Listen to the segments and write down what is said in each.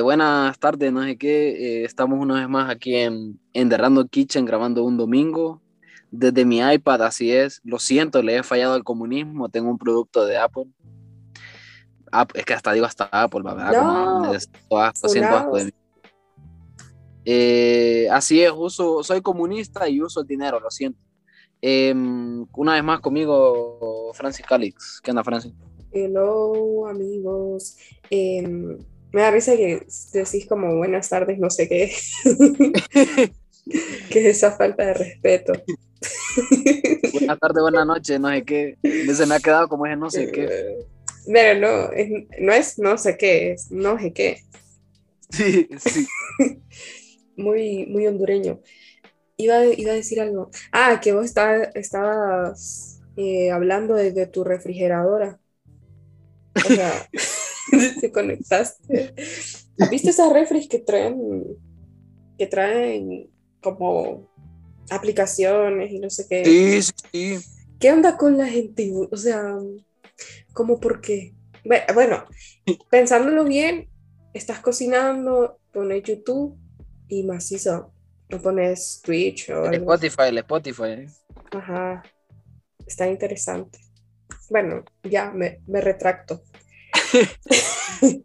Eh, buenas tardes, no sé qué. Eh, estamos una vez más aquí en, en The Random Kitchen grabando un domingo desde mi iPad, así es. Lo siento, le he fallado al comunismo. Tengo un producto de Apple. es que hasta digo hasta Apple, ¿verdad? No, Como, siento asco, siento asco de mí. Eh, así es, uso, soy comunista y uso el dinero, lo siento. Em, una vez más conmigo, Francis Calix. ¿Qué onda, Francis? Hello, amigos. Em, me da risa que decís como buenas tardes, no sé qué. que es esa falta de respeto. buenas tardes, buenas noches, no sé qué. Se me ha quedado como ese no sé qué. Pero no, es, no es no sé qué, es no sé qué. Sí, sí. muy, muy hondureño. Iba, iba, a decir algo. Ah, que vos está, estabas eh, hablando desde tu refrigeradora. O sea, te conectaste. ¿Viste esas refris que traen, que traen como aplicaciones y no sé qué? Sí, sí. ¿Qué onda con la gente? O sea, ¿cómo por qué? Bueno, pensándolo bien, estás cocinando, pones YouTube y macizo. No pones Twitch o el algo. Spotify, el Spotify. Ajá. Está interesante. Bueno, ya me, me retracto.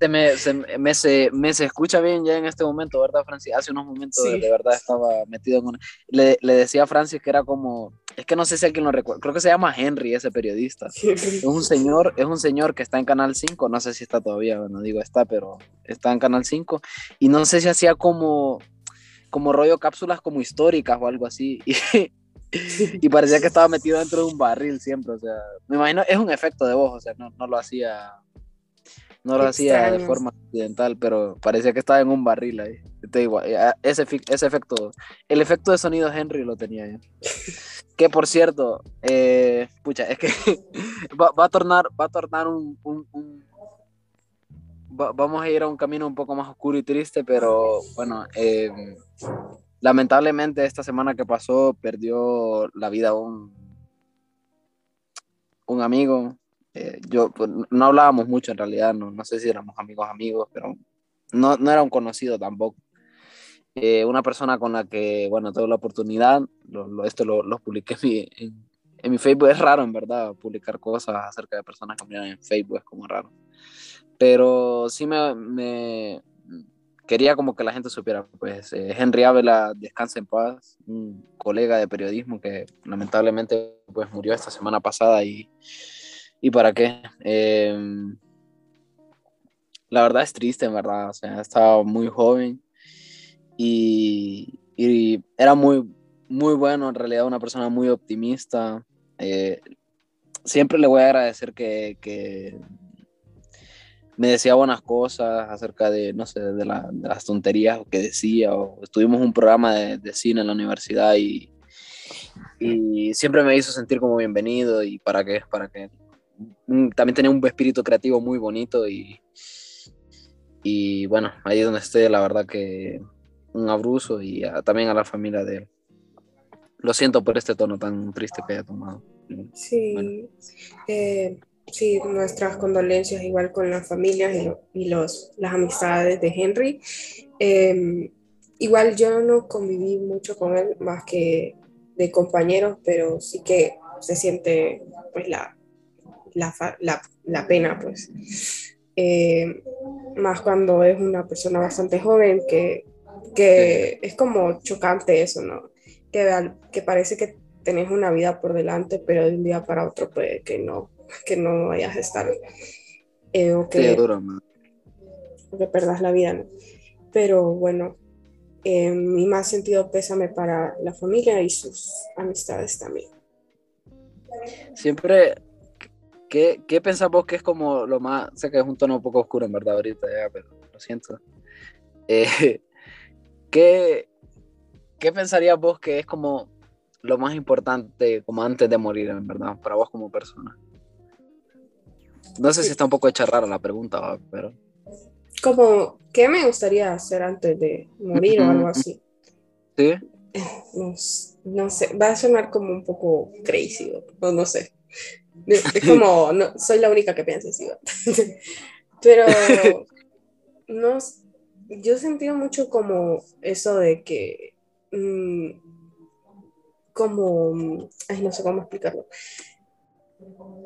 se, me, se, me, se, me, se, escucha bien ya en este momento, ¿verdad, Francis? Hace unos momentos sí. de verdad estaba metido en una... Le, le, decía a Francis que era como... Es que no sé si alguien lo recuerda. Creo que se llama Henry, ese periodista. Es un señor, es un señor que está en Canal 5. No sé si está todavía, no digo está, pero está en Canal 5. Y no sé si hacía como, como rollo cápsulas como históricas o algo así. Y, y parecía que estaba metido dentro de un barril siempre. O sea, me imagino, es un efecto de voz. O sea, no, no lo hacía no lo hacía de forma accidental, pero parecía que estaba en un barril ahí. Te digo, ese, ese efecto, el efecto de sonido Henry lo tenía yo. que por cierto, eh, pucha, es que va, va, a tornar, va a tornar un, un, un va, vamos a ir a un camino un poco más oscuro y triste, pero bueno, eh, lamentablemente esta semana que pasó perdió la vida un, un amigo, eh, yo pues, no hablábamos mucho en realidad, no, no sé si éramos amigos amigos, pero no, no era un conocido tampoco. Eh, una persona con la que, bueno, tuve la oportunidad, esto lo, lo publiqué en mi, Facebook, es raro en verdad publicar cosas acerca de personas que miran en Facebook, es como raro. Pero sí me quería como que la gente supiera, pues eh, Henry Ávila, descansa en paz, un colega de periodismo que lamentablemente pues murió esta semana pasada y ¿Y para qué? Eh, la verdad es triste, en verdad. O sea, estaba muy joven y, y, era muy, muy bueno, en realidad, una persona muy optimista. Eh, siempre le voy a agradecer que, que, me decía buenas cosas acerca de, no sé, de, la, de las tonterías que decía. O estuvimos un programa de, de cine en la universidad y, y siempre me hizo sentir como bienvenido y para qué, para qué también tenía un espíritu creativo muy bonito y, y bueno, ahí donde estoy, la verdad que un abrazo y a, también a la familia de él. Lo siento por este tono tan triste que haya tomado. Sí, bueno. eh, sí, nuestras condolencias igual con las familias y, lo, y los, las amistades de Henry. Eh, igual yo no conviví mucho con él más que de compañeros, pero sí que se siente pues la, la, la, pena, pues. Eh, más cuando es una persona bastante joven, que, que es como chocante eso, ¿no? Que, que parece que tenés una vida por delante, pero de un día para otro puede que no, que no vayas a estar. Eh, o, que, sí, duro, o que perdas la vida, ¿no? Pero bueno, eh, mi más sentido pésame para la familia y sus amistades también. Siempre ¿Qué, ¿Qué pensás vos que es como lo más, sé que es un tono un poco oscuro en verdad ahorita ya, pero lo siento. Eh, ¿qué, ¿Qué pensarías vos que es como lo más importante como antes de morir en verdad, para vos como persona? No sé si está un poco hecha rara la pregunta, pero... Como, ¿qué me gustaría hacer antes de morir o algo así? Sí. No, no sé, va a sonar como un poco crazy, no, no sé. Es como, no, soy la única que piensa así. Pero no, yo he sentido mucho como eso de que, mm, como, ay, no sé cómo explicarlo,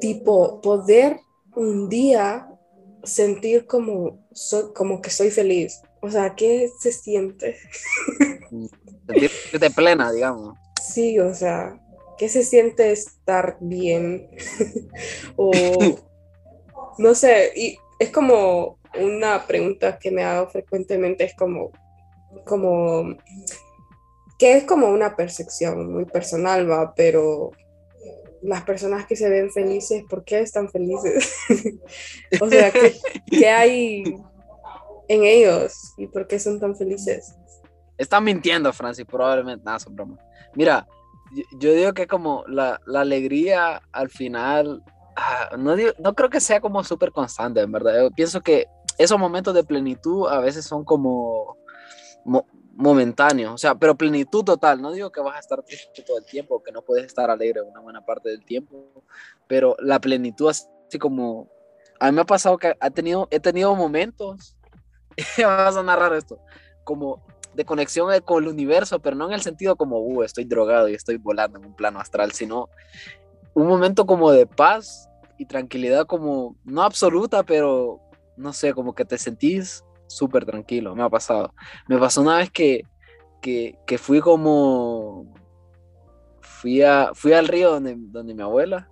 tipo poder un día sentir como, como que soy feliz. O sea, ¿qué se siente? Sentirte plena, digamos. Sí, o sea, ¿qué se siente estar bien? o no sé, y es como una pregunta que me hago frecuentemente, es como, como, que es como una percepción muy personal, va, pero las personas que se ven felices, ¿por qué están felices? o sea, ¿qué, hay en ellos y por qué son tan felices? Están mintiendo, Francis, probablemente. Nada, son bromas. Mira, yo, digo que como la, alegría al final, ah, no, no creo que sea como súper constante, en verdad. Yo pienso que esos momentos de plenitud a veces son como momentáneo, o sea, pero plenitud total. No digo que vas a estar triste todo el tiempo, que no puedes estar alegre una buena parte del tiempo, pero la plenitud así como a mí me ha pasado que ha tenido, he tenido momentos, vas a narrar esto, como de conexión con el universo, pero no en el sentido como, uh, estoy drogado y estoy volando en un plano astral, sino un momento como de paz y tranquilidad, como no absoluta, pero no sé, como que te sentís súper tranquilo, me ha pasado. Me pasó una vez que, que, que fui como, fui, a, fui al río donde, donde mi abuela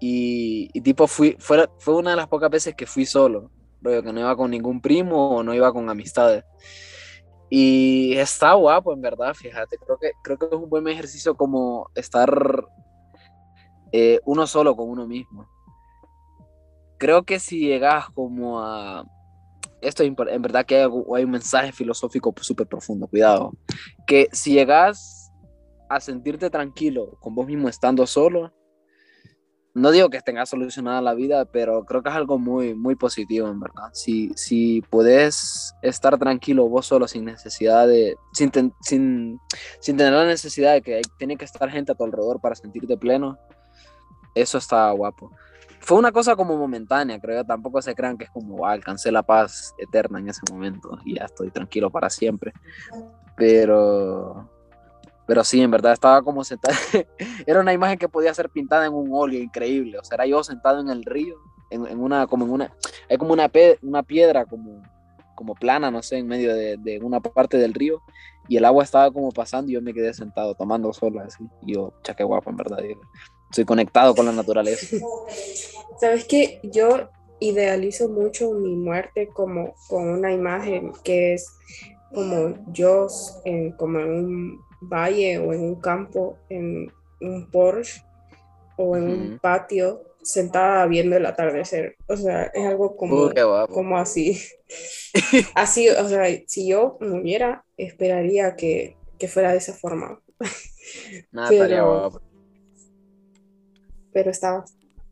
y, tipo fui, fue, fue una de las pocas veces que fui solo, que no iba con ningún primo o no iba con amistades. Y está guapo, en verdad, fíjate, creo que, creo que es un buen ejercicio como estar eh, uno solo con uno mismo. Creo que si llegas como a, esto en verdad que hay, hay un mensaje filosófico súper profundo, cuidado, que si llegas a sentirte tranquilo con vos mismo estando solo, no digo que tengas solucionada la vida, pero creo que es algo muy, muy positivo, en verdad. Si, si puedes estar tranquilo vos solo sin necesidad de, sin, sin, sin tener la necesidad de que tiene que estar gente a tu alrededor para sentirte pleno, eso está guapo fue una cosa como momentánea, creo. Tampoco se crean que es como, alcancé la paz eterna en ese momento y ya estoy tranquilo para siempre. Pero, pero sí, en verdad estaba como sentado. era una imagen que podía ser pintada en un óleo increíble. O sea, era yo sentado en el río, en, en una, como en una, hay como una, una piedra como, como plana, no sé, en medio de, de, una parte del río. Y el agua estaba como pasando y yo me quedé sentado tomando sol así. Y yo, chaque guapo, en verdad. Estoy conectado con la naturaleza. Sabes que yo idealizo mucho mi muerte como con una imagen que es como yo en, como en un valle o en un campo, en un Porsche o en un patio sentada viendo el atardecer. O sea, es algo como, como así. así, o sea, si yo muriera, esperaría que, que fuera de esa forma. Nada, pero, pero está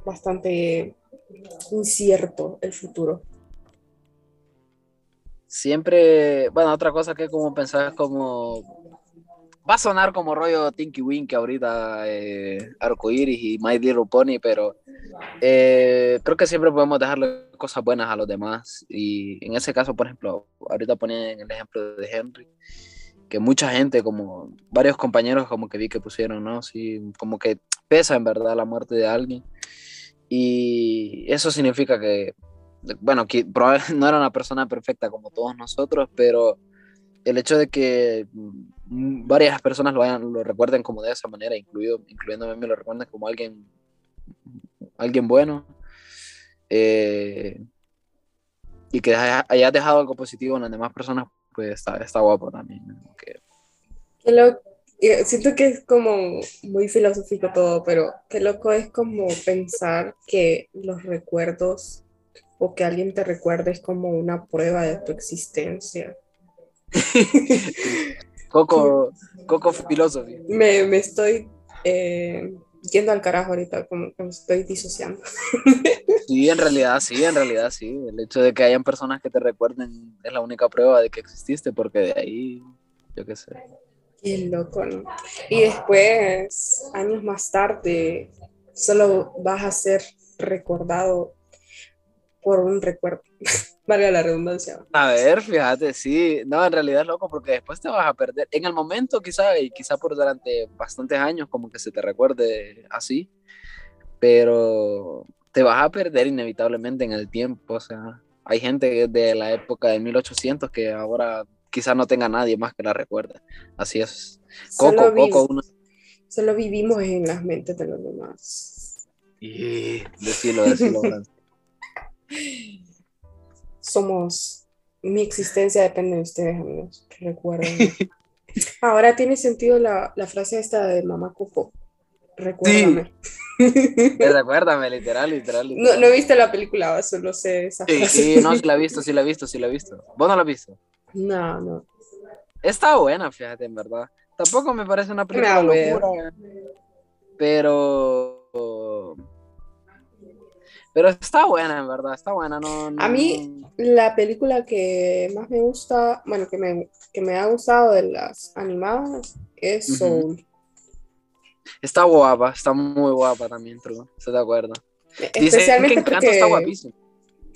bastante incierto el futuro. Siempre, bueno, otra cosa que como pensar como va a sonar como rollo Tinky Winky ahorita, eh, Arcoiris y My Little Pony, pero eh, creo que siempre podemos dejarle cosas buenas a los demás. Y en ese caso, por ejemplo, ahorita ponía el ejemplo de Henry, que mucha gente, como varios compañeros, como que vi que pusieron, ¿no? Sí, como que pesa en verdad la muerte de alguien. Y eso significa que, bueno, que probablemente no era una persona perfecta como todos nosotros, pero el hecho de que mm, varias personas lo, vayan, lo recuerden como de esa manera, incluido, incluyéndome, me lo recuerden como alguien, alguien bueno, eh, y que haya, dejado algo positivo en las demás personas, pues está, está guapo también. Que... Lo, siento que es como muy filosófico todo, pero qué loco es como pensar que los recuerdos o que alguien te recuerde es como una prueba de tu existencia. Coco, Coco filosofía. Me, me estoy eh, yendo al carajo ahorita, como que me estoy disociando. Sí, en realidad sí, en realidad sí. El hecho de que hayan personas que te recuerden es la única prueba de que exististe, porque de ahí, yo qué sé. Qué loco, ¿no? Y después, años más tarde, solo vas a ser recordado por un recuerdo. Valga la redundancia. A ver, fíjate, sí, no, en realidad es loco porque después te vas a perder. En el momento quizá, y quizá por durante bastantes años como que se te recuerde así, pero te vas a perder inevitablemente en el tiempo, o sea, hay gente de la época de 1800 que ahora quizá no tenga nadie más que la recuerde. Así es. Coco, Solo, Coco, uno. solo vivimos en las mentes de los demás. Y decilo, Fran. Somos. Mi existencia depende de ustedes, amigos. Recuerden. Ahora tiene sentido la, la frase esta de mamá Coco. Recuérdame. Recuérdame, literal, literal. No, literal. no he visto la película, solo sé esa Sí, frase. sí, no, sí la he visto, sí la he visto, sí la he visto. ¿Vos no la has visto? No, no. Está buena, fíjate, en verdad. Tampoco me parece una película locura, pero... Pero está buena, en verdad, está buena. No, no- A mí- La película que más me gusta, bueno, que me, que me ha gustado de las animadas es. Soul. Está guapa, está muy guapa también, true. Estoy de acuerdo. Dicen que Especialmente Encanto porque... está guapísimo.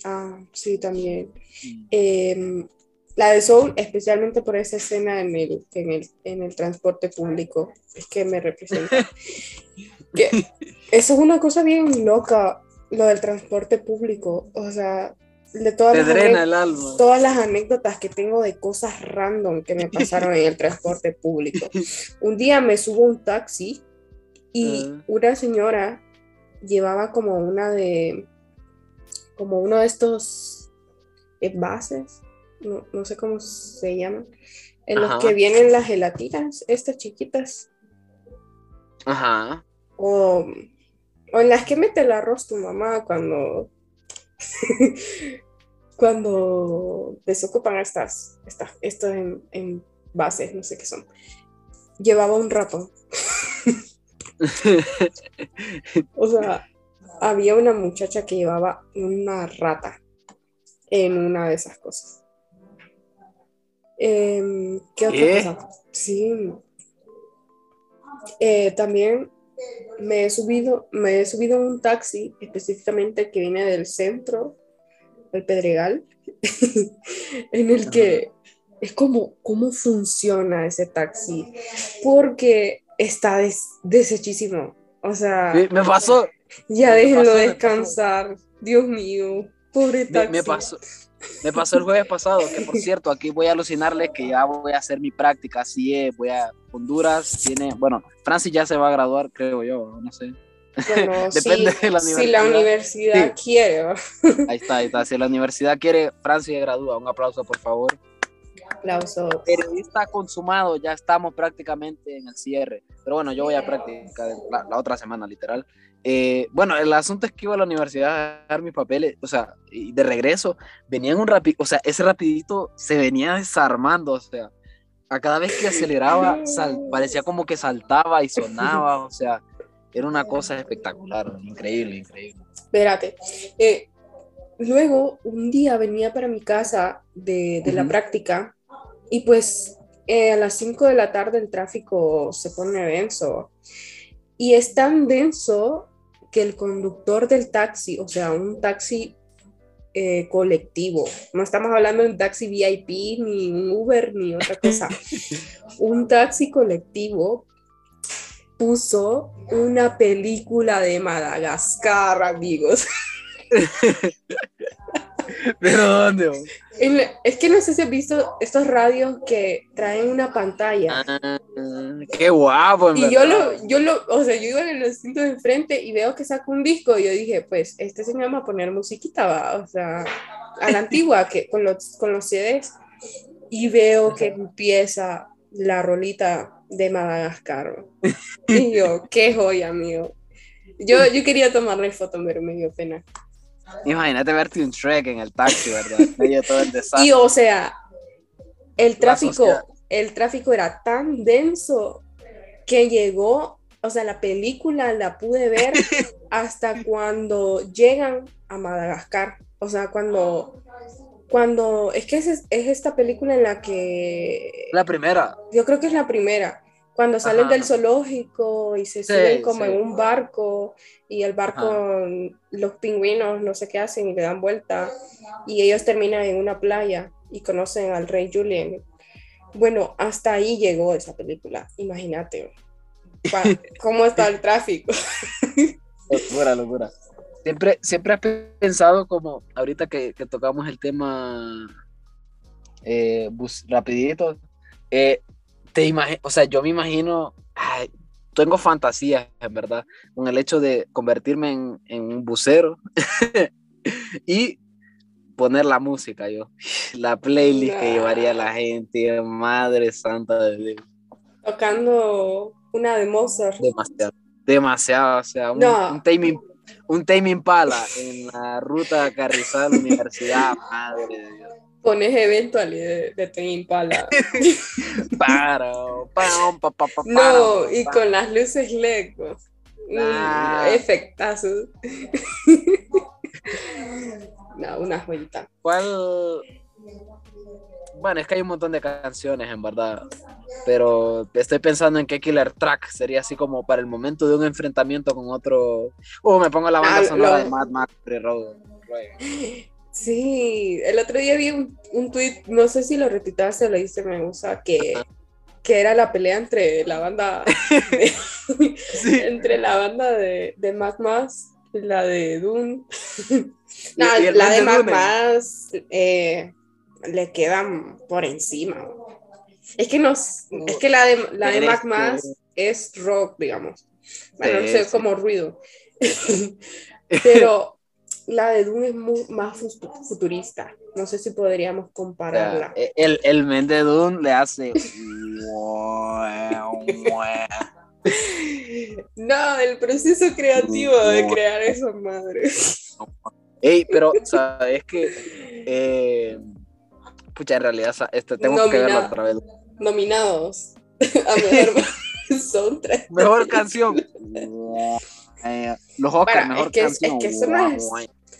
Ah, sí, también. Eh, la de Soul, especialmente por esa escena en el, en el, en el transporte público, es que me representa. Que eso es una cosa bien loca, lo del transporte público. O sea, de todas Te las, drena ane- el alma. todas las anécdotas que tengo de cosas random que me pasaron en el transporte público. Un día me subo a un taxi y Ah. una señora llevaba como una de, como uno de estos envases, no, no sé cómo se llaman, en los que vienen las gelatinas, estas chiquitas, Ajá. o, o en las que mete el arroz tu mamá cuando, cuando desocupan estas, estas, estos en- envases, no sé qué son. Llevaba un ratón. O sea, había una muchacha que llevaba una rata en una de esas cosas. Em, ¿qué otra cosa? Sí. Eh, también me he subido, me he subido un taxi específicamente que viene del centro, el Pedregal, en el que es como cómo funciona ese taxi, porque está des- deshechísimo. O sea, Me me pasó, ya Me déjenlo pasó, me descansar. Dios mío, pobre me, taxi. me pasó. Me pasó el jueves pasado, que por cierto, aquí voy a alucinarles que ya voy a hacer mi práctica, así es, voy a Honduras, tiene, bueno, Francis ya se va a graduar, creo yo, no sé. Bueno, Depende sí, de la si la universidad quiere. ¿va? Ahí está, ahí está, si la universidad quiere, Francis se gradúa, un aplauso por favor. Aplausos. Periodista consumado, ya estamos prácticamente en el cierre, pero bueno, yo voy a práctica la, la otra semana, literal. Eh, bueno, el asunto es que iba a la universidad a dar mis papeles, o sea, y de regreso venía en un rapidito, o sea, ese rapidito se venía desarmando, o sea, a cada vez que aceleraba, parecía como que saltaba y sonaba, o sea, era una cosa espectacular, increíble, increíble. Espérate. eh, luego, un día venía para mi casa de, de la práctica y pues eh, a las 5 de la tarde el tráfico se pone denso. Y es tan denso que el conductor del taxi, o sea, un taxi eh, colectivo, no estamos hablando de un taxi VIP, ni un Uber, ni otra cosa, un taxi colectivo puso una película de Madagascar, amigos. ¿Pero dónde? vos? En la- es que no sé si has visto estos radios que traen una pantalla. Ah, qué guapo, en Y yo lo, yo lo, o sea, yo iba en el asiento de enfrente y veo que saca un disco y yo dije, pues, este señor va a poner musiquita, va, o sea, a la antigua, que con los, con los CDs. Y veo que empieza la rolita de Madagascar. Y yo, qué joya, amigo. Yo, yo quería tomarle foto, pero me dio pena. Imagínate verte un Shrek en el taxi, ¿verdad? Medio todo el desastre. Y o sea, el tráfico, el tráfico era tan denso que llegó, o sea, la película la pude ver hasta cuando llegan a Madagascar. O sea, cuando, cuando, es que es, es esta película en la que, La primera. yo creo que es la primera, Cuando salen del zoológico y se suben como en un barco y el barco, los pingüinos no sé qué hacen y le dan vuelta y ellos terminan en una playa y conocen al rey Julien. Bueno, hasta ahí llegó esa película, imagínate. ¿Cómo está el tráfico? locura, locura. Siempre, siempre has pensado como, ahorita que, tocamos el tema eh, rapidito, eh, te o sea, yo me imagino, tengo fantasías, en verdad, con el hecho de convertirme en, un bucero y poner la música, yo, la playlist que llevaría la gente, madre santa de Dios. Tocando una de Mozart. Demasiado, demasiado, o sea, un, un timing un timing pala en la ruta Carrizal Universidad, madre de Dios pones eventual de, de Tame Impala. para, no, y con las luces LED. Nah. efectazos. no, una joyita. ¿Cuál? Bueno, es que hay un montón de canciones, en verdad. Pero estoy pensando en qué killer track sería así como para el momento de un enfrentamiento con otro. Uh, me pongo la banda ah, sonora de Mad Max Road. Sí, el otro día vi un, un tweet, no sé si lo retuitaste o lo hice me gusta, que, que era la pelea entre la banda de, entre la banda de, de y la de Dune. no, la de Más eh, le quedan por encima. Es que nos, es que la de la de es rock, digamos. Bueno, no sé, como ruido. Pero la de Dune es más futurista. No sé si podríamos compararla. El, el men de Dune le hace. no, el proceso creativo de crear esa madre. Ey, pero, ¿sabes que eh, pucha, en realidad, este, tengo que verlo otra vez. Nominados a mejor soundtrack. Mejor canción. Los Oscars, mejor canción. Es que no es,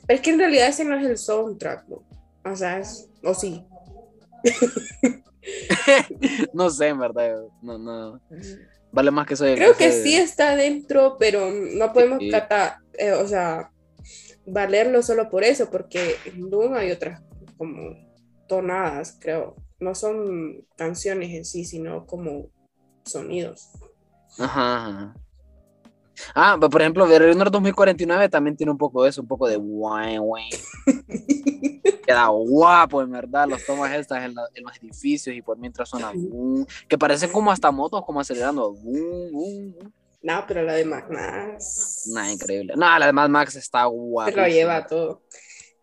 pero es que en realidad ese no es el soundtrack, ¿no? O sea, es, o sí. no sé, en verdad. No, no. Vale más que soy. Creo que sí está dentro, pero no podemos tratar, eh, o sea, valerlo solo por eso, porque en Doom hay otras como tonadas, creo. No son canciones en sí, sino como sonidos. Ajá. Ah, por ejemplo, Runner 2049 también tiene un poco de eso, un poco de guay, guay. Queda guapo, en verdad, los tomas estas en, los edificios y por mientras suena que parecen como hasta motos, como acelerando. no, pero la de Max Max. No, increíble. No, la de Mad Max está guapa. Se lo lleva todo.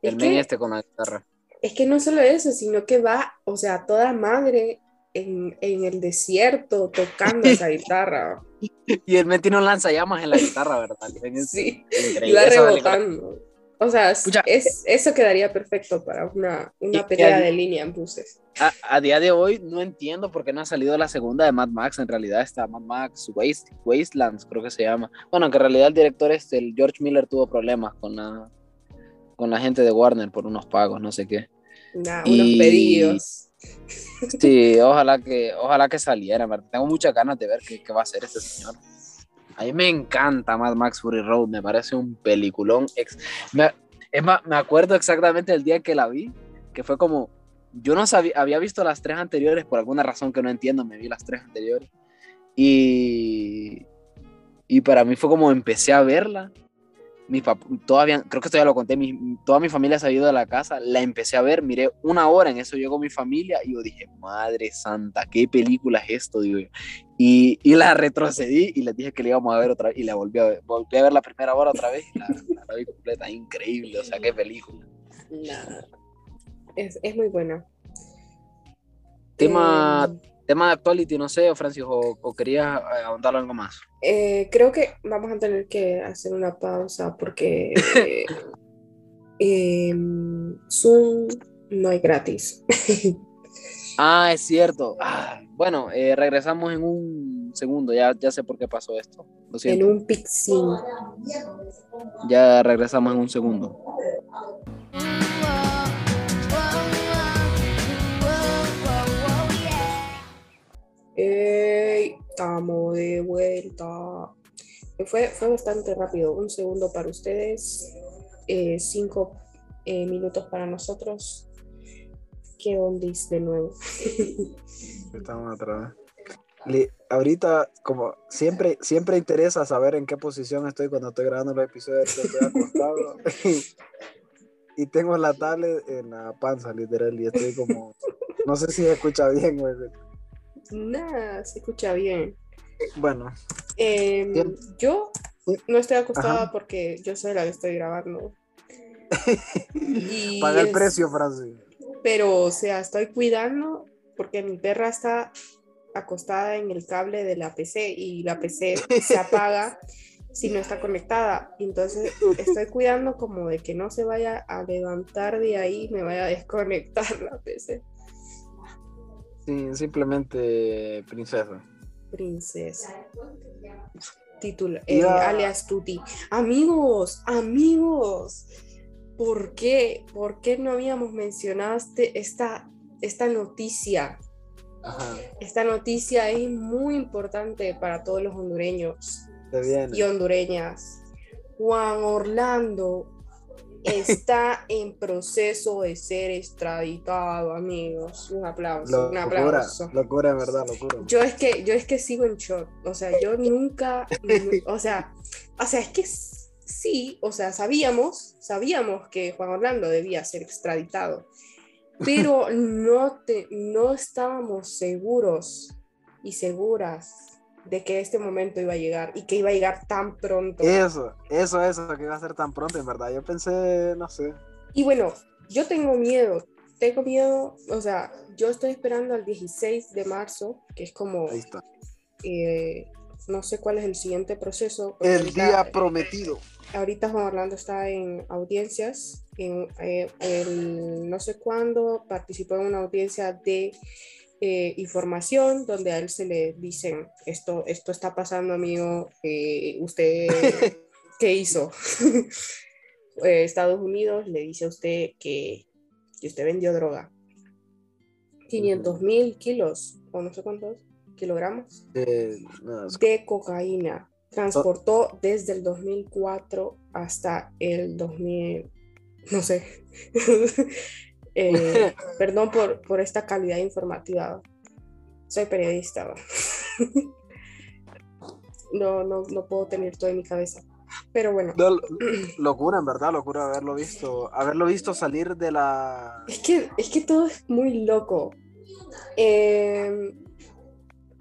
El men este con la guitarra. Es que no solo eso, sino que va, o sea, toda madre en, en el desierto tocando esa guitarra. Y el men tiene un lanzallamas en la guitarra, ¿verdad? sí, va rebotando. O sea, es, eso quedaría perfecto para una, una pelea de línea en buses. A, a, día de hoy no entiendo por qué no ha salido la segunda de Mad Max. En realidad está Mad Max Waste, Wastelands, creo que se llama. Bueno, que en realidad el director este, el George Miller, tuvo problemas con la, con la gente de Warner por unos pagos, no sé qué. unos pedidos. Sí, ojalá que, ojalá que saliera, tengo muchas ganas de ver qué, qué va a hacer este señor. A mí me encanta Mad Max Fury Road, me parece un peliculón. Me, es más, me acuerdo exactamente el día que la vi, que fue como, yo no sabía, había visto las tres anteriores, por alguna razón que no entiendo, me vi las tres anteriores. Y, y para mí fue como empecé a verla todavía, creo que esto ya lo conté, mi, toda mi familia se ha ido de la casa, la empecé a ver, miré una hora, en eso llegó mi familia y yo dije, madre santa, ¿qué película es esto? Digo Y, y, la retrocedí y les dije que la íbamos a ver otra vez y la volví a ver, volví a ver la primera hora otra vez y la, vi completa, increíble, o sea, qué película. Es, es, muy buena. Tema... Eh, tema de actuality, no sé, Francis, o, o querías eh, ahondar algo más. Eh, creo que vamos a tener que hacer una pausa porque eh, Zoom no hay gratis. ah, es cierto. Ah, bueno, regresamos en un segundo, ya, ya sé por qué pasó esto. en un pixín. Ya regresamos en un segundo. Estamos de vuelta. Fue, fue bastante rápido. Un segundo para ustedes, eh, cinco eh, minutos para nosotros. ¿Qué ondis de nuevo? Estamos atrás. ahorita, como siempre, siempre interesa saber en qué posición estoy cuando estoy grabando los episodios, estoy acostado. y tengo la tablet en la panza, literal, y estoy como, no sé si se escucha bien, güey. Nada, se escucha bien. Bueno. Em, yo no estoy acostada porque yo soy la que estoy grabando. y Paga el precio, Francis. Pero, o sea, estoy cuidando porque mi perra está acostada en el cable de la PC y la PC se apaga si no está conectada. Entonces estoy cuidando como de que no se vaya a levantar de ahí, me vaya a desconectar la PC. Sí, simplemente princesa. Princesa. Título, eh, alias Tuti. Amigos, amigos, ¿por qué? ¿Por qué no habíamos mencionado este, esta, esta noticia? Esta noticia es muy importante para todos los hondureños y hondureñas. Juan Orlando está en proceso de ser extraditado, amigos. Un aplauso, un aplauso. Locura, en verdad, locura. Yo es que, yo es que sigo en shock. O sea, yo nunca, o sea, o sea, es que sí, o sea, sabíamos, sabíamos que Juan Orlando debía ser extraditado, pero no, te, no estábamos seguros y seguras de que este momento iba a llegar y que iba a llegar tan pronto. Eso, eso, eso, que iba a ser tan pronto, en verdad. Yo pensé, no sé. Y bueno, yo tengo miedo, tengo miedo, o sea, yo estoy esperando al 16 de marzo, que es como... Ahí está. Eh, no sé cuál es el siguiente proceso. El día prometido. Ahorita Juan Orlando está en audiencias, en eh, el, no sé cuándo participó en una audiencia de eh, información donde a él se le dicen, esto, esto está pasando, amigo, eh, usted, ¿qué hizo? Eh, Estados Unidos le dice a usted que, que usted vendió droga. 500 mil kilos, o no sé cuántos kilogramos, de cocaína. Transportó desde el 2004 hasta el 2000, no sé, Eh, perdón por, por, esta calidad informativa. Soy periodista. no, no, no puedo tener todo en mi cabeza. Pero bueno. locura, en verdad, locura haberlo visto. Haberlo visto salir de la. Es que, es que todo es muy loco. Em,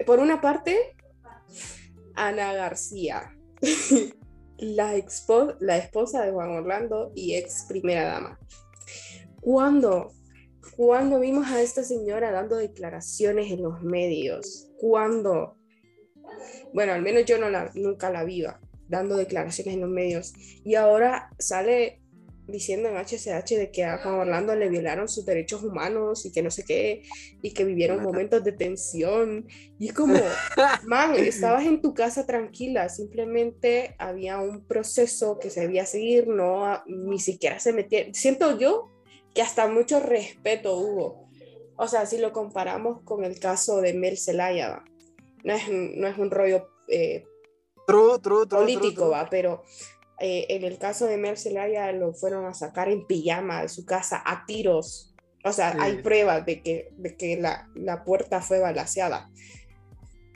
por una parte, Ana García, la, expo la esposa de Juan Orlando y ex primera dama. ¿Cuándo? ¿Cuándo vimos a esta señora dando declaraciones en los medios? ¿Cuándo? Bueno, al menos yo no la, nunca la viva dando declaraciones en los medios. Y ahora sale diciendo en HCH de que a Juan Orlando le violaron sus derechos humanos y que no sé qué, y que vivieron momentos de tensión. Y es como, man, estabas en tu casa tranquila, simplemente había un proceso que se debía seguir, no, ni siquiera se metía. Siento yo que hasta mucho respeto hubo. O sea, si lo comparamos con el caso de Mel Zelaya, no es, no es un rollo eh, político, ¿va? pero eh, en el caso de Mel Zelaya lo fueron a sacar en pijama de su casa a tiros. O sea, hay pruebas de que, de que la, la puerta fue balaseada.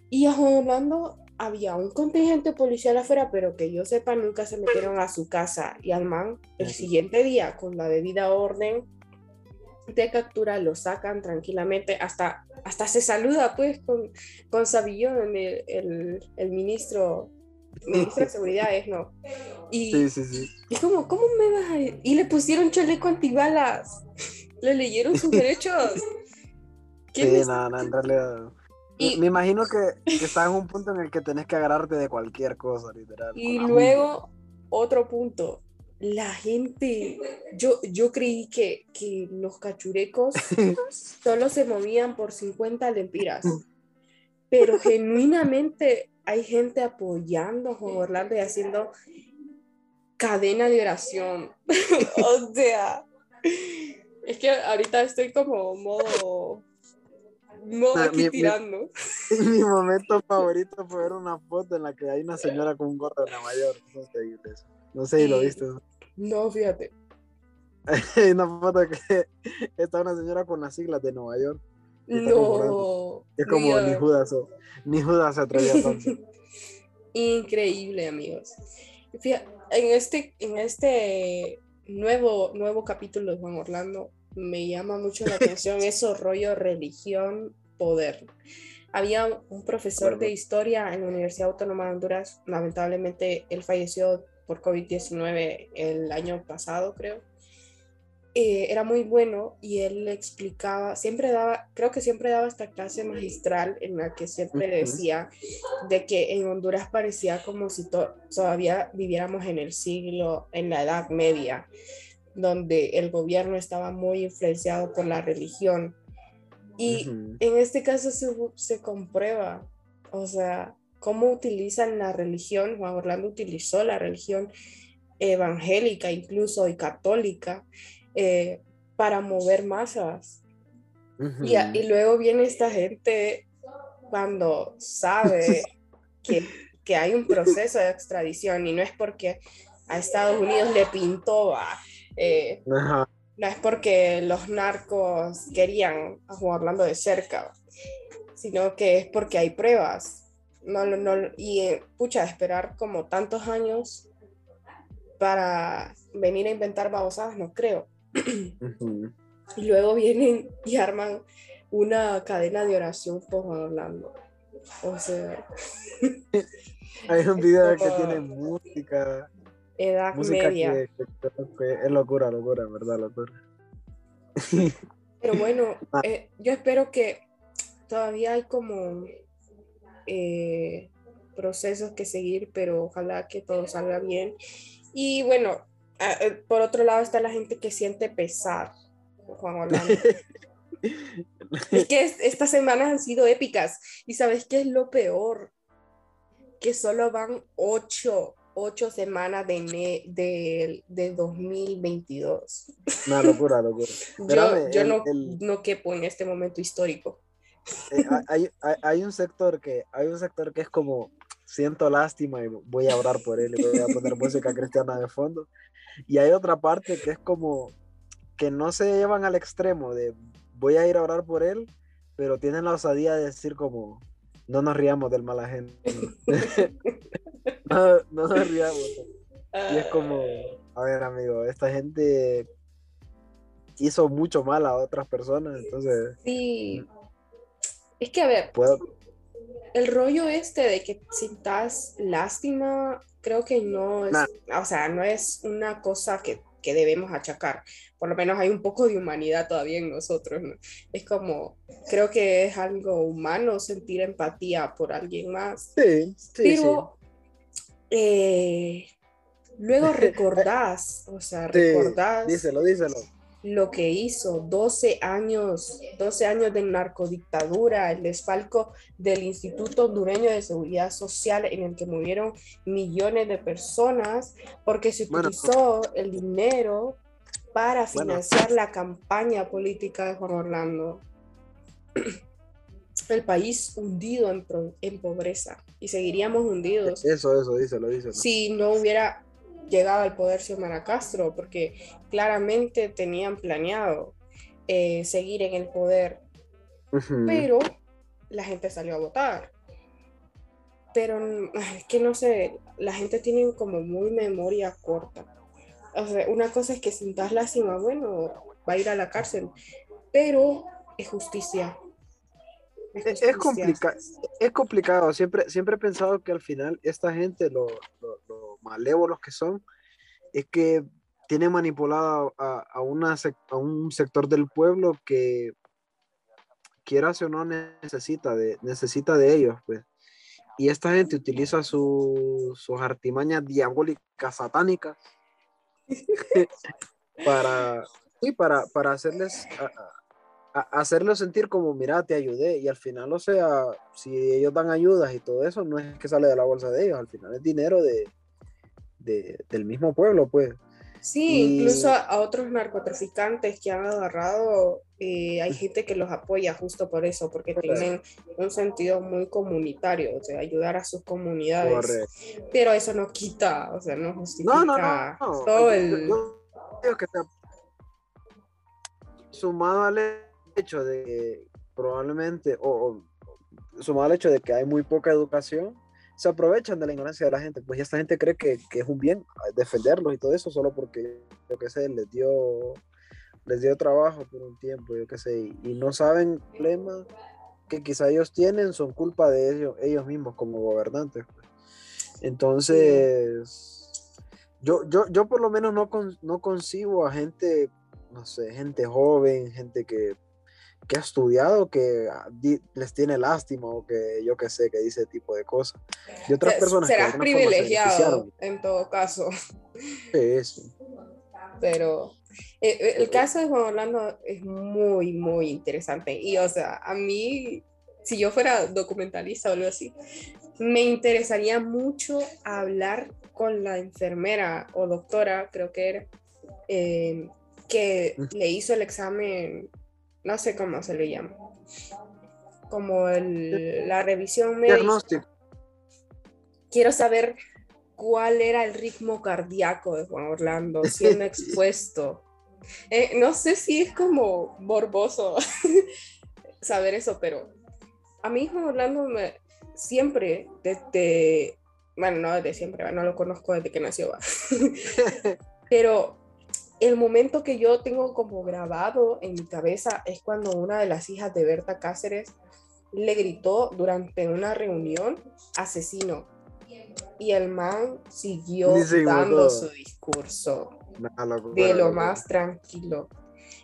Y a Orlando había un contingente policial afuera, pero que yo sepa, nunca se metieron a su casa. Y al man, el siguiente día, con la debida orden de captura, lo sacan tranquilamente. Hasta, hasta se saluda, pues, con, con Savillón, el, el, ministro, ministro de Seguridad, es, ¿no? Y, sí, sí, sí. Y como, ¿cómo me vas a...? Y le pusieron chaleco antibalas. le leyeron sus derechos. Sí, nada, nada, en realidad me imagino que, que estás en un punto en el que tenés que agarrarte de cualquier cosa, literal. Y luego, otro punto. La gente, yo, yo creí que, que los cachurecos solo se movían por 50 lempiras, pero genuinamente hay gente apoyando a Juan Orlando y haciendo cadena de oración. o sea, es que ahorita estoy como modo No, aquí tirando. Mi, momento favorito fue ver una foto en la que hay una señora con un gorro de Nueva York. No sé si lo viste. No, fíjate. hay una foto que está una señora con las siglas de Nueva York. No. Es como ni Judas, ni Judas se atrevía tanto. Increíble, amigos. Fíjate, en este, en este nuevo, nuevo capítulo de Juan Orlando me llama mucho la atención eso rollo religión, poder. Había un profesor de historia en la Universidad Autónoma de Honduras, lamentablemente él falleció por COVID-19 el año pasado, creo. Eh, era muy bueno y él explicaba, siempre daba, creo que siempre daba esta clase magistral en la que siempre decía de que en Honduras parecía como si todavía viviéramos en el siglo, en la Edad Media, donde el gobierno estaba muy influenciado por la religión. Y en este caso se, se comprueba, o sea, cómo utilizan la religión, Juan Orlando utilizó la religión evangélica incluso y católica eh, para mover masas. y, y, luego viene esta gente cuando sabe que, que, hay un proceso de extradición y no es porque a Estados Unidos le pintó, eh, no es porque los narcos querían a Juan Orlando de cerca, sino que es porque hay pruebas. No, no, y eh, pucha, esperar como tantos años para venir a inventar babosadas, no creo. Y luego vienen y arman una cadena de oración por Juan Orlando. O sea. Hay un video que tiene música. Edad media. es locura, locura, ¿verdad? Locura. Pero bueno, ah. eh, yo espero que todavía hay como eh, procesos que seguir, pero ojalá que todo salga bien. Y bueno, Ah, eh, por otro lado está la gente que siente pesar, Juan Orlando. es que estas semanas han sido épicas. ¿Y sabes qué es lo peor? Que solo van ocho, ocho semanas de, de, de 2022. Una locura, locura. yo, yo no, no quepo en este momento histórico. Eh, hay, hay, hay, un sector que, hay un sector que es como siento lástima y voy a orar por él y voy a poner música cristiana de fondo. Y hay otra parte que es como que no se llevan al extremo de voy a ir a orar por él, pero tienen la osadía de decir como no nos riamos del mala gente. no, no nos riamos. Y es como, a ver amigo, esta gente hizo mucho mal a otras personas, entonces... Sí. Es que, a ver, ¿puedo? el rollo este de que sintas lástima, creo que no es, o sea, no es una cosa que, que, debemos achacar. Por lo menos hay un poco de humanidad todavía en nosotros. Es como, creo que es algo humano sentir empatía por alguien más. Sí, sí. Pero eh, luego recordás, o sea, recordás. díselo, díselo lo que hizo, 12 años, 12 años de narcodictadura, el desfalco del Instituto Hondureño de Seguridad Social en el que murieron millones de personas porque se utilizó el dinero para financiar la campaña política de Juan Orlando. El país hundido en, en pobreza y seguiríamos hundidos. Eso, eso, díselo, díselo. Si no hubiera llegado al poder Xiomara Castro, porque claramente tenían planeado eh, seguir en el poder, pero la gente salió a votar. Pero es que no sé, la gente tiene como muy memoria corta. O sea, una cosa es que sintas lástima, bueno, va a ir a la cárcel, pero es justicia. Es, es, es complicado. Siempre, siempre he pensado que al final esta gente, lo, malévolos que son, es que tienen manipulado a, a, una, a un sector del pueblo que, quieras o no, necesita de, necesita de ellos, pues. Y esta gente utiliza sus artimañas diabólicas, satánicas, para, y para, para hacerles, hacerlos sentir como, mira, te ayudé. Y al final, o sea, si ellos dan ayudas y todo eso, no es que sale de la bolsa de ellos, al final es dinero de, del mismo pueblo, pues. Sí, incluso a otros narcotraficantes que han agarrado, eh, hay gente que los apoya justo por eso, porque tienen un sentido muy comunitario, o sea, ayudar a sus comunidades. Pero eso no quita, o sea, no justifica todo el... sumado al hecho de que probablemente, o sumado al hecho de que hay muy poca educación, se aprovechan de la ignorancia de la gente. Pues esta gente cree que, que, es un bien defenderlos y todo eso solo porque, yo qué sé, les dio, les dio trabajo por un tiempo, yo qué sé, y, no saben el problema que quizá ellos tienen son culpa de ellos, ellos mismos como gobernantes. Pues. Entonces, yo, yo, yo por lo menos no, no concibo a gente, no sé, gente joven, gente que que ha estudiado que ah, les tiene lástima o que yo que sé, que dice tipo de cosas. Y otras personas serás privilegiado en todo caso. Sí. Pero eh, eh, el caso de Juan Orlando es muy, muy interesante. Y o sea, a mí, si yo fuera documentalista o algo así, me interesaría mucho hablar con la enfermera o doctora, creo que era, eh, que le hizo el examen no sé cómo se le llama, como el, la revisión médica. Diagnóstico. Quiero saber cuál era el ritmo cardíaco de Juan Orlando siendo expuesto. Eh, no sé si es como morboso saber eso, pero a mí Juan Orlando me, siempre, desde, bueno, no desde siempre, no lo conozco desde que nació, pero el momento que yo tengo como grabado en mi cabeza es cuando una de las hijas de Berta Cáceres le gritó durante una reunión asesino y el man siguió dando su discurso de lo más tranquilo.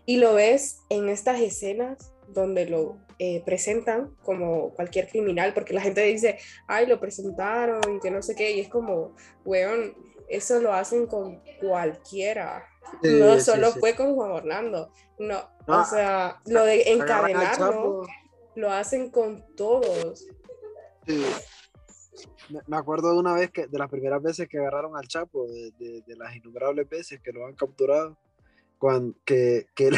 Y lo ves en estas escenas donde lo eh, presentan como cualquier criminal, porque la gente dice, ay, lo presentaron y que no sé qué, y es como, weón, eso lo hacen con cualquiera no solo fue con Juan Orlando, no, o sea, lo de encadenarlo lo hacen con todos. Me acuerdo de una vez que, de las primeras veces que agarraron al Chapo, de, las innumerables veces que lo han capturado, cuando, que, que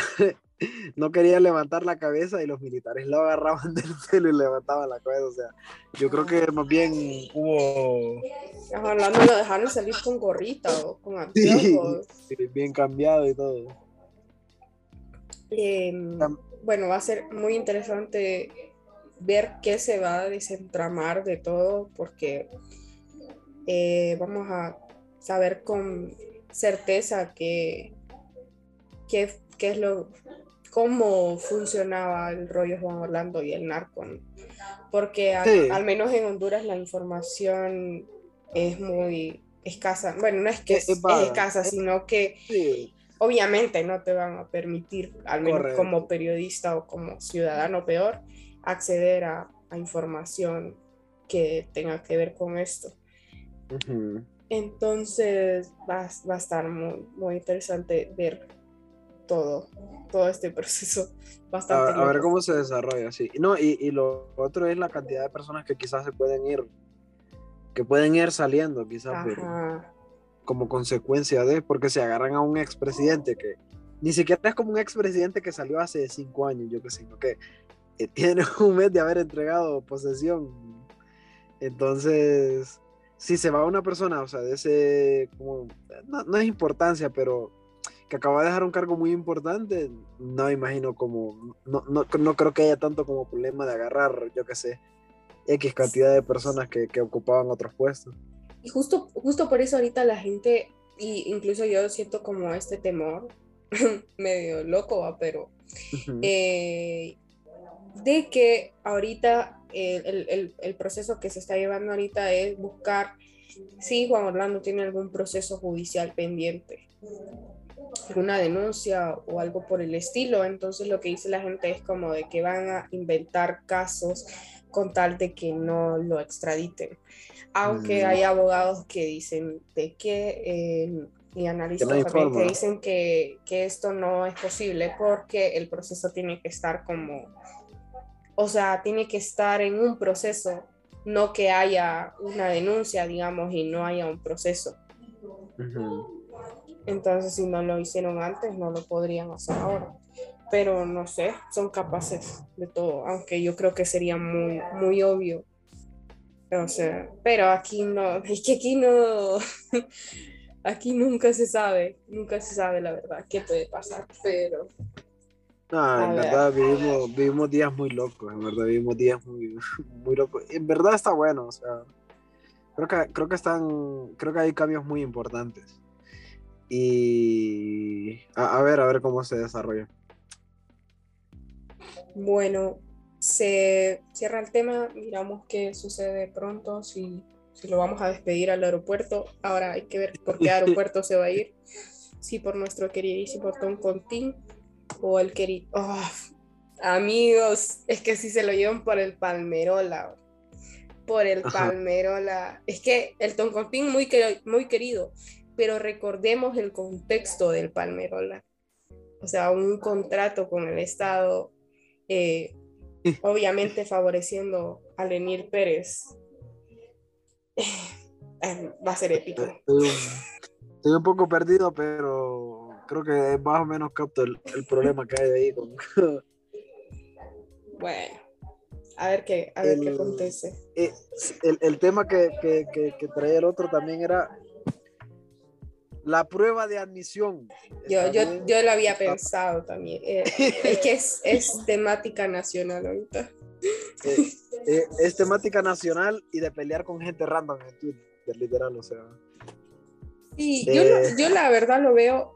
no quería levantar la cabeza y los militares lo agarraban del pelo y levantaban la cabeza. O sea, yo creo que más bien hubo. Hablando lo dejaron salir con gorrita o con anteojos. Sí, bien cambiado y todo. Em, bueno, va a ser muy interesante ver qué se va a desentramar de todo, porque eh, vamos a saber con certeza que, qué es lo cómo funcionaba el rollo Juan Orlando y el narco, porque al, menos en Honduras la información es muy escasa, bueno, no es que es, escasa, sino que obviamente no te van a permitir, al menos como periodista o como ciudadano peor, acceder a, información que tenga que ver con esto. Entonces va, va, a estar muy, muy interesante ver todo, todo este proceso bastante. A, ver cómo se desarrolla, sí. No, y, y, lo otro es la cantidad de personas que quizás se pueden ir, que pueden ir saliendo, quizás como consecuencia de, porque se agarran a un expresidente que ni siquiera es como un expresidente que salió hace cinco años, yo que sé, sino que eh, tiene un mes de haber entregado posesión. Entonces, si se va una persona, o sea, de ese, como, no, no es importancia, pero que acaba de dejar un cargo muy importante, no imagino como, no, no, no creo que haya tanto como problema de agarrar, yo qué sé, X cantidad de personas que, que, ocupaban otros puestos. Y justo, justo por eso ahorita la gente, y incluso yo siento como este temor, medio loco, pero eh, de que ahorita el, el, el, proceso que se está llevando ahorita es buscar si Juan Orlando tiene algún proceso judicial pendiente una denuncia o algo por el estilo. Entonces lo que dice la gente es como de que van a inventar casos con tal de que no lo extraditen. Aunque mm. hay abogados que dicen de que, eh, y analistas también que dicen que, que esto no es posible porque el proceso tiene que estar como, o sea, tiene que estar en un proceso, no que haya una denuncia, digamos, y no haya un proceso. Entonces, si no lo hicieron antes, no lo podrían hacer ahora. Pero no sé, son capaces de todo, aunque yo creo que sería muy, muy obvio. O sea, pero aquí no, es que aquí no, aquí nunca se sabe, nunca se sabe la verdad qué puede pasar, pero... No, en verdad vivimos, vivimos días muy locos, en verdad vivimos días muy, muy locos. En verdad está bueno, o sea, creo que, creo que están, creo que hay cambios muy importantes. Y a, ver, a ver cómo se desarrolla. Bueno, se cierra el tema, miramos qué sucede pronto, si, si lo vamos a despedir al aeropuerto. Ahora hay que ver por qué aeropuerto se va a ir. Si por nuestro queridísimo Tom Contín o el querido... Oh, amigos, es que si se lo llevan por el Palmerola, por el Palmerola. Es que el Tom Contín muy, muy querido, pero recordemos el contexto del Palmerola. O sea, un contrato con el Estado, eh, obviamente favoreciendo a Lenir Pérez. Eh, va a ser épico. Estoy un, poco perdido, pero creo que más o menos capto el, problema que hay ahí. Bueno, a ver qué, a ver qué acontece. Eh, el, el, tema que, que, que, traía el otro también era la prueba de admisión. Yo, yo, yo lo había pensado también. Eh, es que es, es, temática nacional ahorita. Eh, eh, es temática nacional y de pelear con gente random en Twitter, literal, o sea. Sí, yo, yo la verdad lo veo,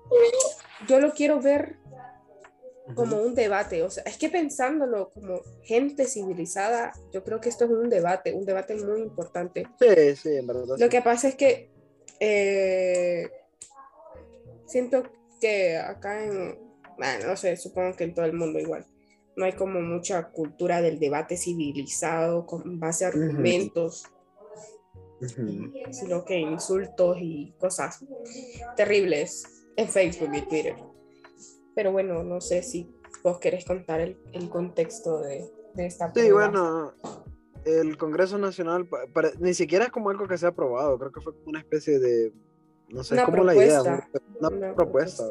yo lo quiero ver como un debate, o sea, es que pensándolo como gente civilizada, yo creo que esto es un debate, un debate muy importante. Sí, sí, en verdad. Lo que pasa es que siento que acá en, bueno, no sé, supongo que en todo el mundo igual, no hay como mucha cultura del debate civilizado con base a argumentos, sino que insultos y cosas terribles en Facebook y Twitter. Pero bueno, no sé si vos querés contar el, el contexto de, de esta Sí, bueno, el Congreso Nacional ni siquiera es como algo que se ha aprobado, creo que fue como una especie de no sé cómo la idea, una, propuesta.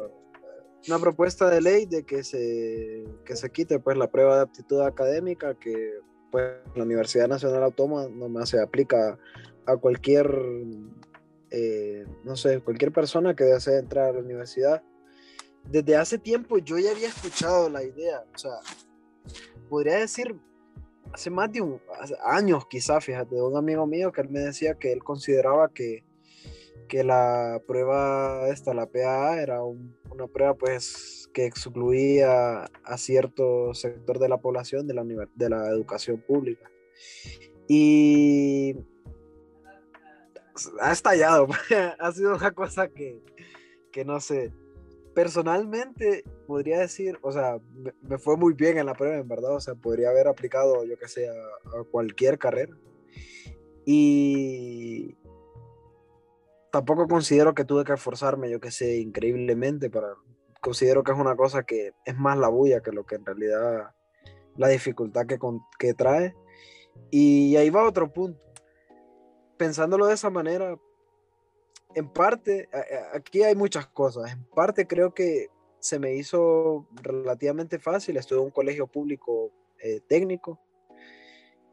Una propuesta de ley de que se, que se quite pues la prueba de aptitud académica que pues la Universidad Nacional Autónoma se aplica a cualquier, eh, no sé, cualquier persona que desee entrar a la universidad. Desde hace tiempo yo ya había escuchado la idea, o sea, podría decir hace más de un, años quizá, fíjate, de un amigo mío que él me decía que él consideraba que que la prueba esta, la PAA, era una prueba pues que excluía a cierto sector de la población de la, de la educación pública. Y ha estallado, ha sido una cosa que, que no sé, personalmente podría decir, o sea, me, fue muy bien en la prueba, en verdad, o sea, podría haber aplicado, yo que sé, a cualquier carrera. Y, tampoco considero que tuve que esforzarme, yo que sé, increíblemente para... Considero que es una cosa que es más la bulla que lo que en realidad la dificultad que, que trae. Y ahí va otro punto. Pensándolo de esa manera, en parte, aquí hay muchas cosas. En parte creo que se me hizo relativamente fácil. Estuve en un colegio público eh, técnico.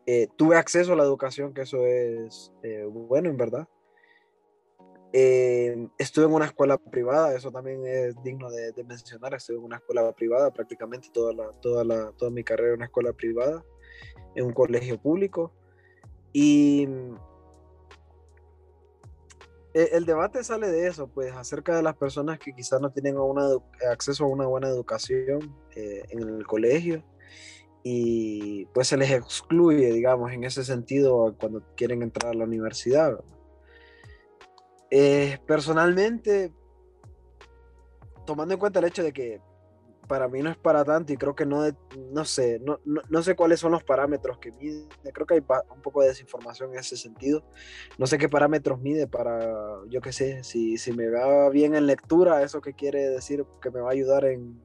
Eh, tuve acceso a la educación, que eso es eh, bueno, en verdad. Eh, estuve en una escuela privada, eso también es digno de, mencionar. Estuve en una escuela privada, prácticamente toda, la, toda, la, toda mi carrera en una escuela privada, en un colegio público. Y e, el debate sale de eso, pues acerca de las personas que quizás no tienen una, acceso a una buena educación eh, en el colegio y pues se les excluye, digamos, en ese sentido cuando quieren entrar a la universidad. Eh, personalmente, tomando en cuenta el hecho de que para mí no es para tanto y creo que no, no sé, no, no, sé cuáles son los parámetros que mide, creo que hay un poco de desinformación en ese sentido, no sé qué parámetros mide para, yo qué sé, si, si me va bien en lectura, eso que quiere decir que me va a ayudar en,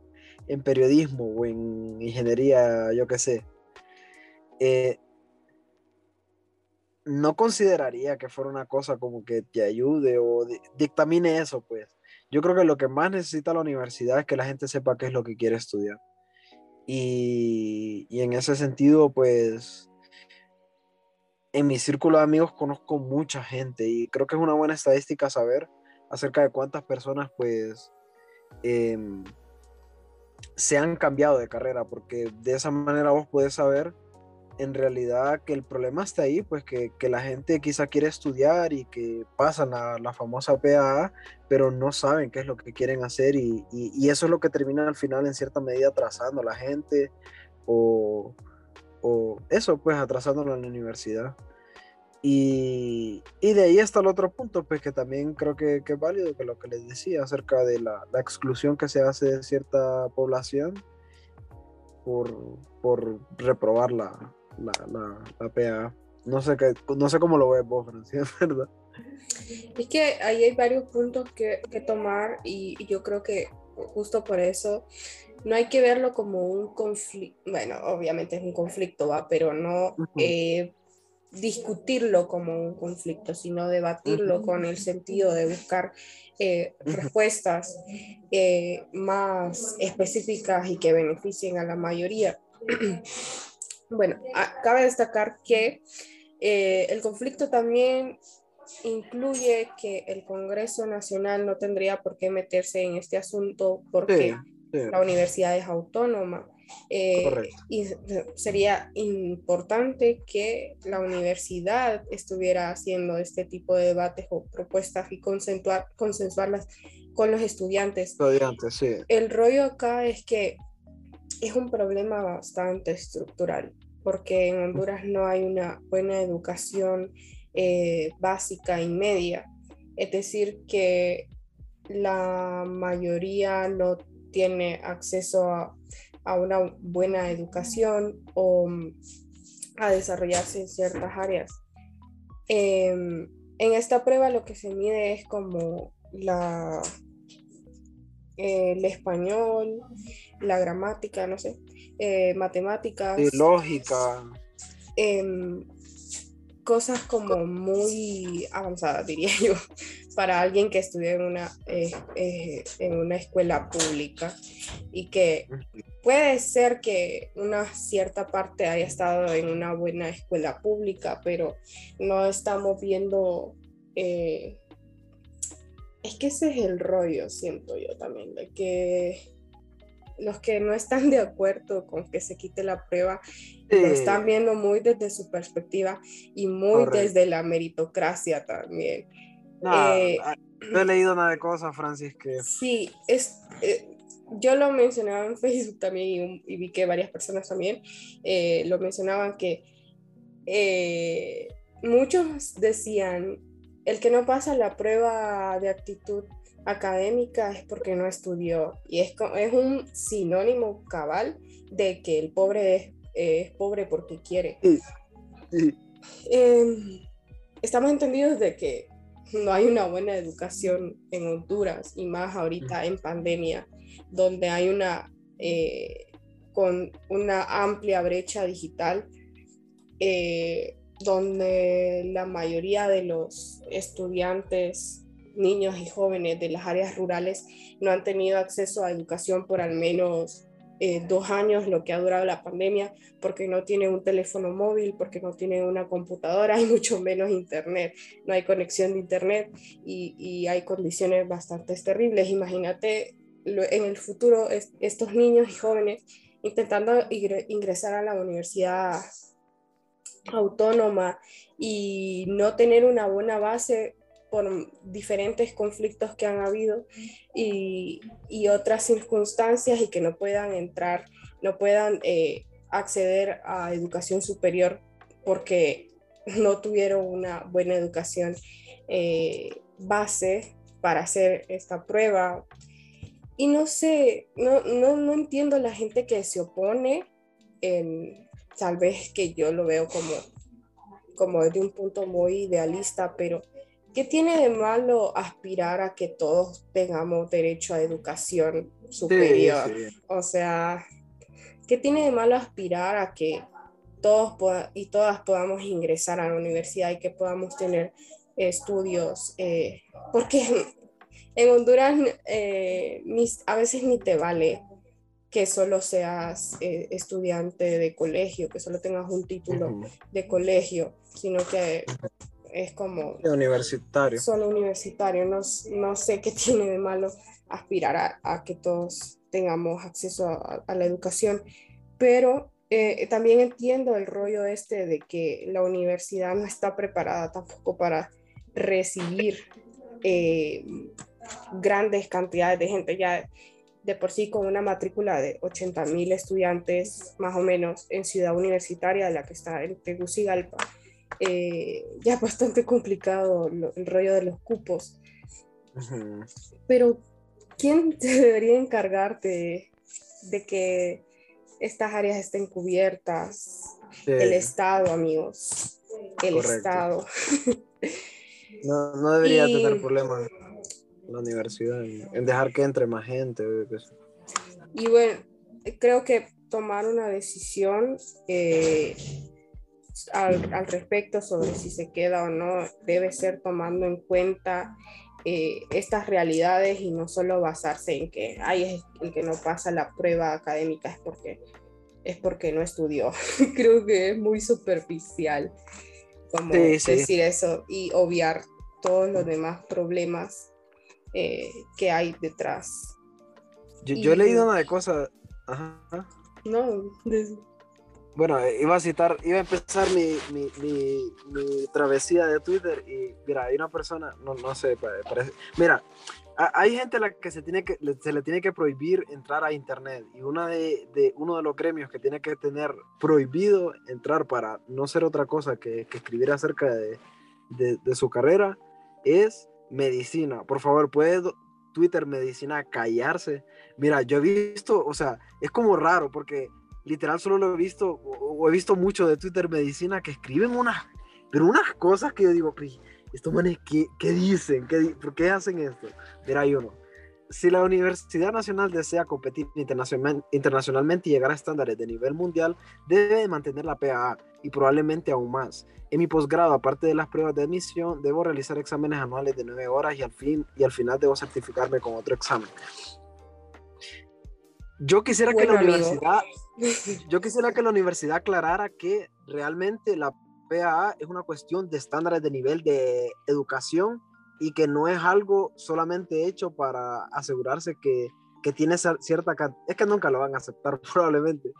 en periodismo o en ingeniería, yo qué sé. Eh, no consideraría que fuera una cosa como que te ayude o dictamine eso, pues. yo creo que lo que más necesita la universidad es que la gente sepa qué es lo que quiere estudiar. Y, y en ese sentido, pues, en mi círculo de amigos conozco mucha gente y creo que es una buena estadística saber acerca de cuántas personas, pues, em, se han cambiado de carrera, porque de esa manera vos podés saber en realidad que el problema está ahí, pues que, la gente quizá quiere estudiar y que pasan la, la famosa PAA, pero no saben qué es lo que quieren hacer y, eso es lo que termina al final en cierta medida atrasando a la gente o, o eso, pues atrasándolo en la universidad. Y, de ahí está el otro punto, pues que también creo que, es válido, que lo que les decía acerca de la, exclusión que se hace de cierta población por, por reprobar la, la, la, PA. No sé, qué, no sé cómo lo ves vos, Francia, ¿verdad? Es que ahí hay varios puntos que, que tomar y, yo creo que justo por eso no hay que verlo como un conflicto, bueno, obviamente es un conflicto, va, pero no discutirlo como un conflicto, sino debatirlo con el sentido de buscar eh, respuestas eh, más específicas y que beneficien a la mayoría. bueno, cabe destacar que eh, el conflicto también incluye que el Congreso Nacional no tendría por qué meterse en este asunto porque la universidad es autónoma eh, y sería importante que la universidad estuviera haciendo este tipo de debates o propuestas y consensuar, consensuarlas con los estudiantes. Estudiantes, sí. El rollo acá es que es un problema bastante estructural, porque en Honduras no hay una buena educación eh, básica y media. Es decir, que la mayoría no tiene acceso a una buena educación o mm, a desarrollarse en ciertas áreas. Em, en esta prueba lo que se mide es como la, el español, la gramática, no sé, eh, matemáticas. lógica. Em, cosas como muy avanzadas, diría yo, para alguien que estudia en una, eh, eh, en una escuela pública y que puede ser que una cierta parte haya estado en una buena escuela pública, pero no estamos viendo... Eh, es que ese es el rollo, siento yo también, de que los que no están de acuerdo con que se quite la prueba lo están viendo muy desde su perspectiva y muy desde la meritocracia también. Eh, ah, no, he leído nada de cosas, Francis, que... Sí, es, eh, yo lo mencionaba en Facebook también y, vi que varias personas también eh, lo mencionaban que muchos decían, el que no pasa la prueba de actitud académica es porque no estudió. Y es, es un sinónimo cabal de que el pobre es, pobre porque quiere. Em, estamos entendidos de que no hay una buena educación en Honduras y más ahorita en pandemia, donde hay una, eh, con una amplia brecha digital, eh, donde la mayoría de los estudiantes, niños y jóvenes de las áreas rurales no han tenido acceso a educación por al menos eh, dos años lo que ha durado la pandemia, porque no tiene un teléfono móvil, porque no tiene una computadora y mucho menos internet. No hay conexión de internet y hay condiciones bastante terribles. Imagínate en el futuro estos niños y jóvenes intentando ingresar a la universidad autónoma y no tener una buena base por diferentes conflictos que han habido y, otras circunstancias y que no puedan entrar, no puedan eh, acceder a educación superior porque no tuvieron una buena educación eh, base para hacer esta prueba. Y no sé, no, no, no entiendo la gente que se opone, tal vez que yo lo veo como, como desde un punto muy idealista, pero ¿Qué tiene de malo aspirar a que todos tengamos derecho a educación superior? O sea, ¿qué tiene de malo aspirar a que todos y todas podamos ingresar a la universidad y que podamos tener estudios? Eh, porque en Honduras eh, a veces ni te vale que solo seas eh, estudiante de colegio, que solo tengas un título de colegio, sino que es como... Universitario. Solo universitario. No, no sé qué tiene de malo aspirar a, que todos tengamos acceso a, la educación, pero eh, también entiendo el rollo este de que la universidad no está preparada tampoco para recibir eh, grandes cantidades de gente. Ya de por sí con una matrícula de 80 mil estudiantes más o menos en Ciudad Universitaria, la que está en Tegucigalpa, eh, ya bastante complicado el rollo de los cupos. Pero, ¿quién debería encargarte de, que estas áreas estén cubiertas? El Estado, amigos. El Estado. No, no debería tener problemas la universidad, en, dejar que entre más gente. Y bueno, creo que tomar una decisión eh, al, al, respecto sobre si se queda o no debe ser tomando en cuenta eh, estas realidades y no solo basarse en que hay el que no pasa la prueba académica es porque es porque no estudió. Creo que es muy superficial como decir eso y obviar todos los demás problemas eh, que hay detrás. Yo, he leído una de cosas. Ajá. No, bueno, eh, iba a citar, iba a empezar mi, mi, mi, travesía de Twitter y mira, hay una persona, no, no sé, parece, mira, hay gente a la que se, tiene que se le tiene que prohibir entrar a internet y una de, de, uno de los gremios que tiene que tener prohibido entrar para no ser otra cosa que, que escribir acerca de, de, de su carrera es medicina. Por favor, ¿puede Twitter medicina callarse? Mira, yo he visto, o sea, es como raro porque literal solo lo he visto, o, he visto mucho de Twitter medicina que escriben unas, pero unas cosas que yo digo, estos manes, ¿qué, qué dicen? ¿Qué, ¿Por qué hacen esto? Mira, hay uno. Si la Universidad Nacional desea competir internacionalmente y llegar a estándares de nivel mundial, debe mantener la PAA y probablemente aún más. En mi posgrado, aparte de las pruebas de admisión, debo realizar exámenes anuales de nueve horas y al, fin, y al final debo certificarme con otro examen. Yo quisiera que la universidad, yo quisiera que la universidad aclarara que realmente la PAA es una cuestión de estándares de nivel de educación y que no es algo solamente hecho para asegurarse que, que tiene cierta cantidad, es que nunca lo van a aceptar probablemente,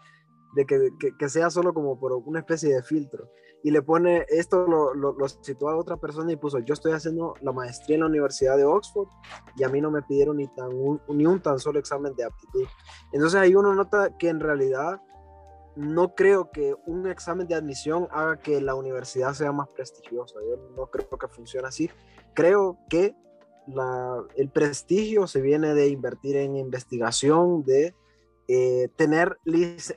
de que, que, sea solo como por una especie de filtro. Y le pone, esto lo, lo, lo situó a otra persona y puso, yo estoy haciendo la maestría en la Universidad de Oxford y a mí no me pidieron ni, tan ni un tan solo examen de aptitud. Entonces ahí uno nota que en realidad no creo que un examen de admisión haga que la universidad sea más prestigiosa. Yo no creo que funcione así. Creo que la, el prestigio se viene de invertir en investigación, de eh, tener,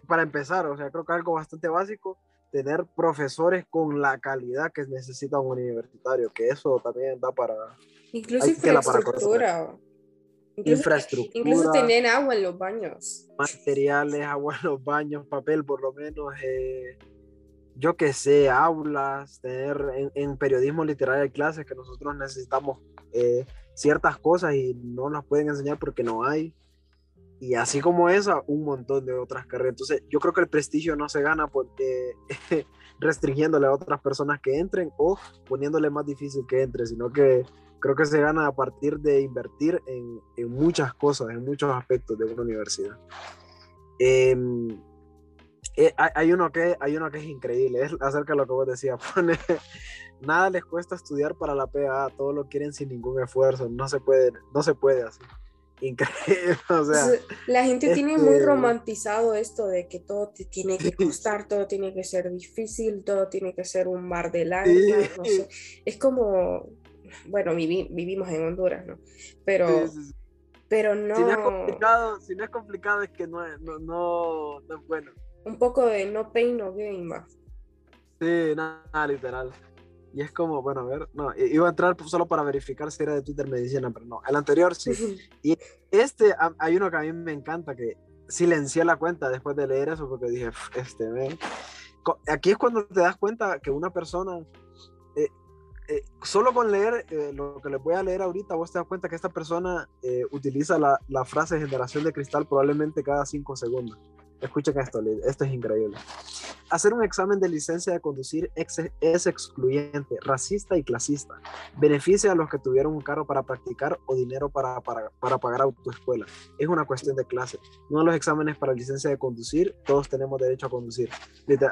para empezar, o sea, creo que algo bastante básico, tener profesores con la calidad que necesita un universitario, que eso también da para... Incluso infraestructura. Incluso, infraestructura. Incluso tener agua en los baños. Materiales, agua en los baños, papel por lo menos. Eh, yo que sé, aulas, tener en, periodismo literario hay clases que nosotros necesitamos eh, ciertas cosas y no nos pueden enseñar porque no hay. Y así como esa, un montón de otras carreras. Entonces, yo creo que el prestigio no se gana porque restringiéndole a otras personas que entren o poniéndole más difícil que entre, sino que creo que se gana a partir de invertir en, en muchas cosas, en muchos aspectos de una universidad. Em, eh, hay, uno que, hay uno que es increíble, es acerca de lo que vos decías, pone, nada les cuesta estudiar para la PA, todo lo quieren sin ningún esfuerzo, no se puede, no se puede así. Increíble, o sea. La gente tiene muy este romantizado esto de que todo te tiene que costar, todo tiene que ser difícil, todo tiene que ser un mar de lágrimas, Es como, bueno, vivimos en Honduras, ¿no? Pero, pero no... Si no, es complicado, si no es complicado es que no es, no, no, es bueno. Un poco de no pain, no gain, va. Sí, nada, literal. Y es como, bueno, a ver, no, iba a entrar solo para verificar si era de Twitter Medicina, pero no, el anterior sí. Y este, hay uno que a mí me encanta, que silencié la cuenta después de leer eso, porque dije, este, ven. Aquí es cuando te das cuenta que una persona, eh, eh, solo con leer eh, lo que les voy a leer ahorita, vos te das cuenta que esta persona utiliza la, la, frase generación de cristal probablemente cada cinco segundos. Escuchen esto, esto es increíble. Hacer un examen de licencia de conducir es excluyente, racista y clasista. Beneficia a los que tuvieron un carro para practicar o dinero para, para, para pagar autoescuela. Es una cuestión de clase. No los exámenes para licencia de conducir, todos tenemos derecho a conducir.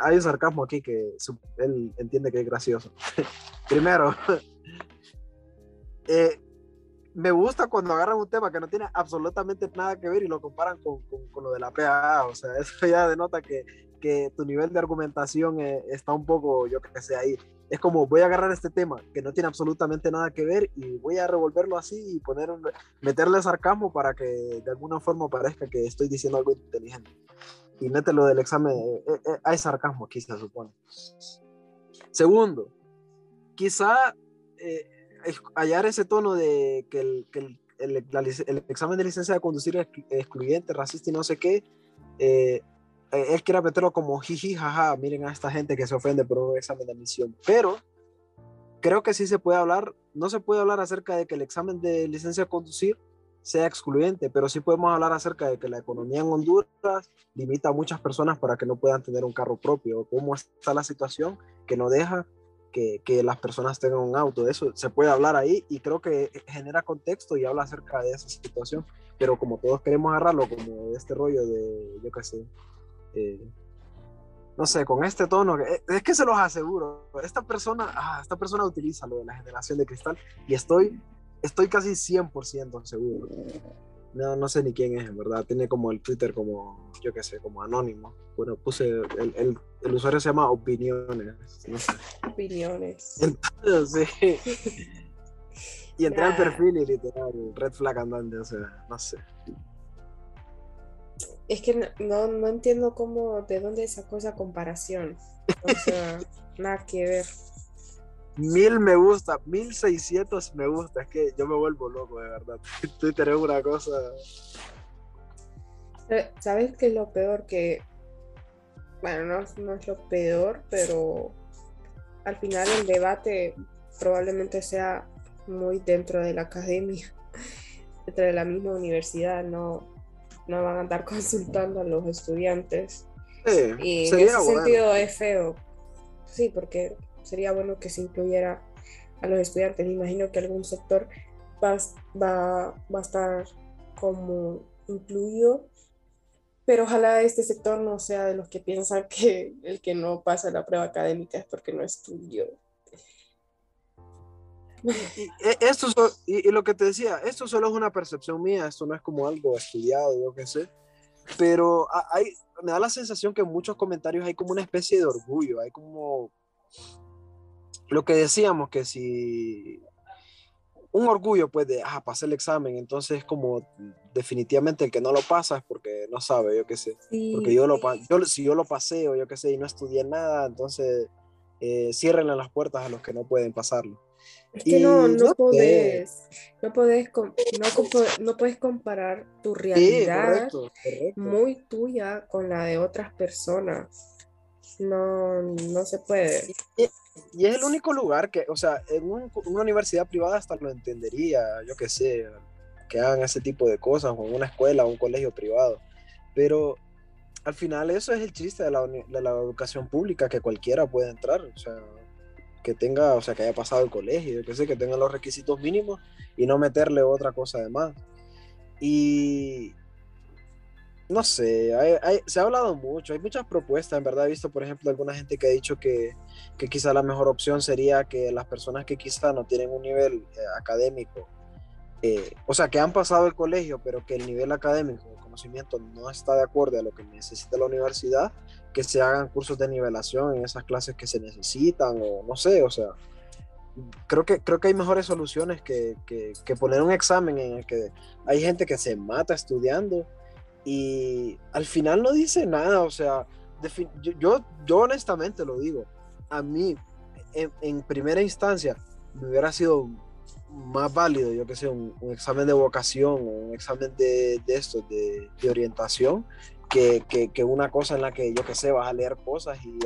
Hay un sarcasmo aquí que él entiende que es gracioso. Primero, eh, me gusta cuando agarran un tema que no tiene absolutamente nada que ver y lo comparan con, con, lo de la PAA. O sea, eso ya denota que, que tu nivel de argumentación eh, está un poco, yo que sé, ahí. Es como voy a agarrar este tema que no tiene absolutamente nada que ver y voy a revolverlo así y poner meterle sarcasmo para que de alguna forma parezca que estoy diciendo algo inteligente. Y mételo del examen, eh, eh, hay sarcasmo aquí, se supone. Segundo, quizá hallar ese tono de que el, que el, el, examen de licencia de conducir es excluyente, racista y no sé qué, eh, él quiere meterlo como jiji, jaja, miren a esta gente que se ofende por un examen de admisión. Pero creo que sí se puede hablar, no se puede hablar acerca de que el examen de licencia de conducir sea excluyente, pero sí podemos hablar acerca de que la economía en Honduras limita a muchas personas para que no puedan tener un carro propio, cómo está la situación que no deja que, las personas tengan un auto. Eso se puede hablar ahí y creo que genera contexto y habla acerca de esa situación. Pero como todos queremos agarrarlo como este rollo de, yo qué sé, eh, no sé, con este tono, eh, es que se los aseguro, esta persona, ah, esta persona utiliza lo de la generación de cristal y estoy, estoy casi 100% seguro. No, no sé ni quién es, en verdad. Tiene como el Twitter como, yo qué sé, como anónimo. Bueno, puse, el, el, el usuario se llama Opiniones. No sé. Opiniones. Entonces, sí. Y entré al perfil y literal, red flag andante, o sea, no sé. Es que no, no entiendo cómo, de dónde sacó esa comparación. O sea, nada que ver mil me gusta, mil seiscientos me gusta. Es que yo me vuelvo loco, de verdad. Twitter es una cosa. ¿Sabes qué es lo peor? Que. Bueno, no, no es lo peor, pero al final el debate probablemente sea muy dentro de la academia, dentro de la misma universidad, no, no van a andar consultando a los estudiantes. y en ese sentido es feo. Sí, porque sería bueno que se incluyera a los estudiantes. Me imagino que algún sector va, va, va a estar como incluido, pero ojalá este sector no sea de los que piensan que el que no pasa la prueba académica es porque no estudió. Y, esto y, lo que te decía, esto solo es una percepción mía, esto no es como algo estudiado, yo qué sé, pero hay, me da la sensación que en muchos comentarios hay como una especie de orgullo, hay como lo que decíamos, que si un orgullo pues de, ah, pasé el examen, entonces como definitivamente el que no lo pasa es porque no sabe, yo qué sé, porque yo lo, yo, si yo lo pasé o yo qué sé y no estudié nada, entonces eh, cierren las puertas a los que no pueden pasarlo. Es que no, no, podés, no, podés, no, puedes comparar tu realidad muy tuya con la de otras personas. No, no se puede. Y, es el único lugar que, o sea, en una universidad privada hasta lo entendería, yo qué sé, que hagan ese tipo de cosas, o en una escuela o un colegio privado. Pero al final eso es el chiste de la, de la educación pública, que cualquiera puede entrar, o sea, que tenga, o sea, que haya pasado el colegio, qué sé, que tenga los requisitos mínimos y no meterle otra cosa de más. Y, no sé, se ha hablado mucho, hay muchas propuestas, en verdad he visto, por ejemplo, alguna gente que ha dicho que, que quizá la mejor opción sería que las personas que quizá no tienen un nivel eh, académico, eh, o sea, que han pasado el colegio, pero que el nivel académico, el conocimiento no está de acuerdo a lo que necesita la universidad, que se hagan cursos de nivelación en esas clases que se necesitan, o no sé, o sea, creo que, creo que hay mejores soluciones que, que, que poner un examen en el que hay gente que se mata estudiando y al final no dice nada, o sea, yo, yo, honestamente lo digo, a mí en, primera instancia me hubiera sido más válido, yo que sé, un, examen de vocación o un examen de, de esto, de, de orientación, que, que, que, una cosa en la que yo que sé, vas a leer cosas y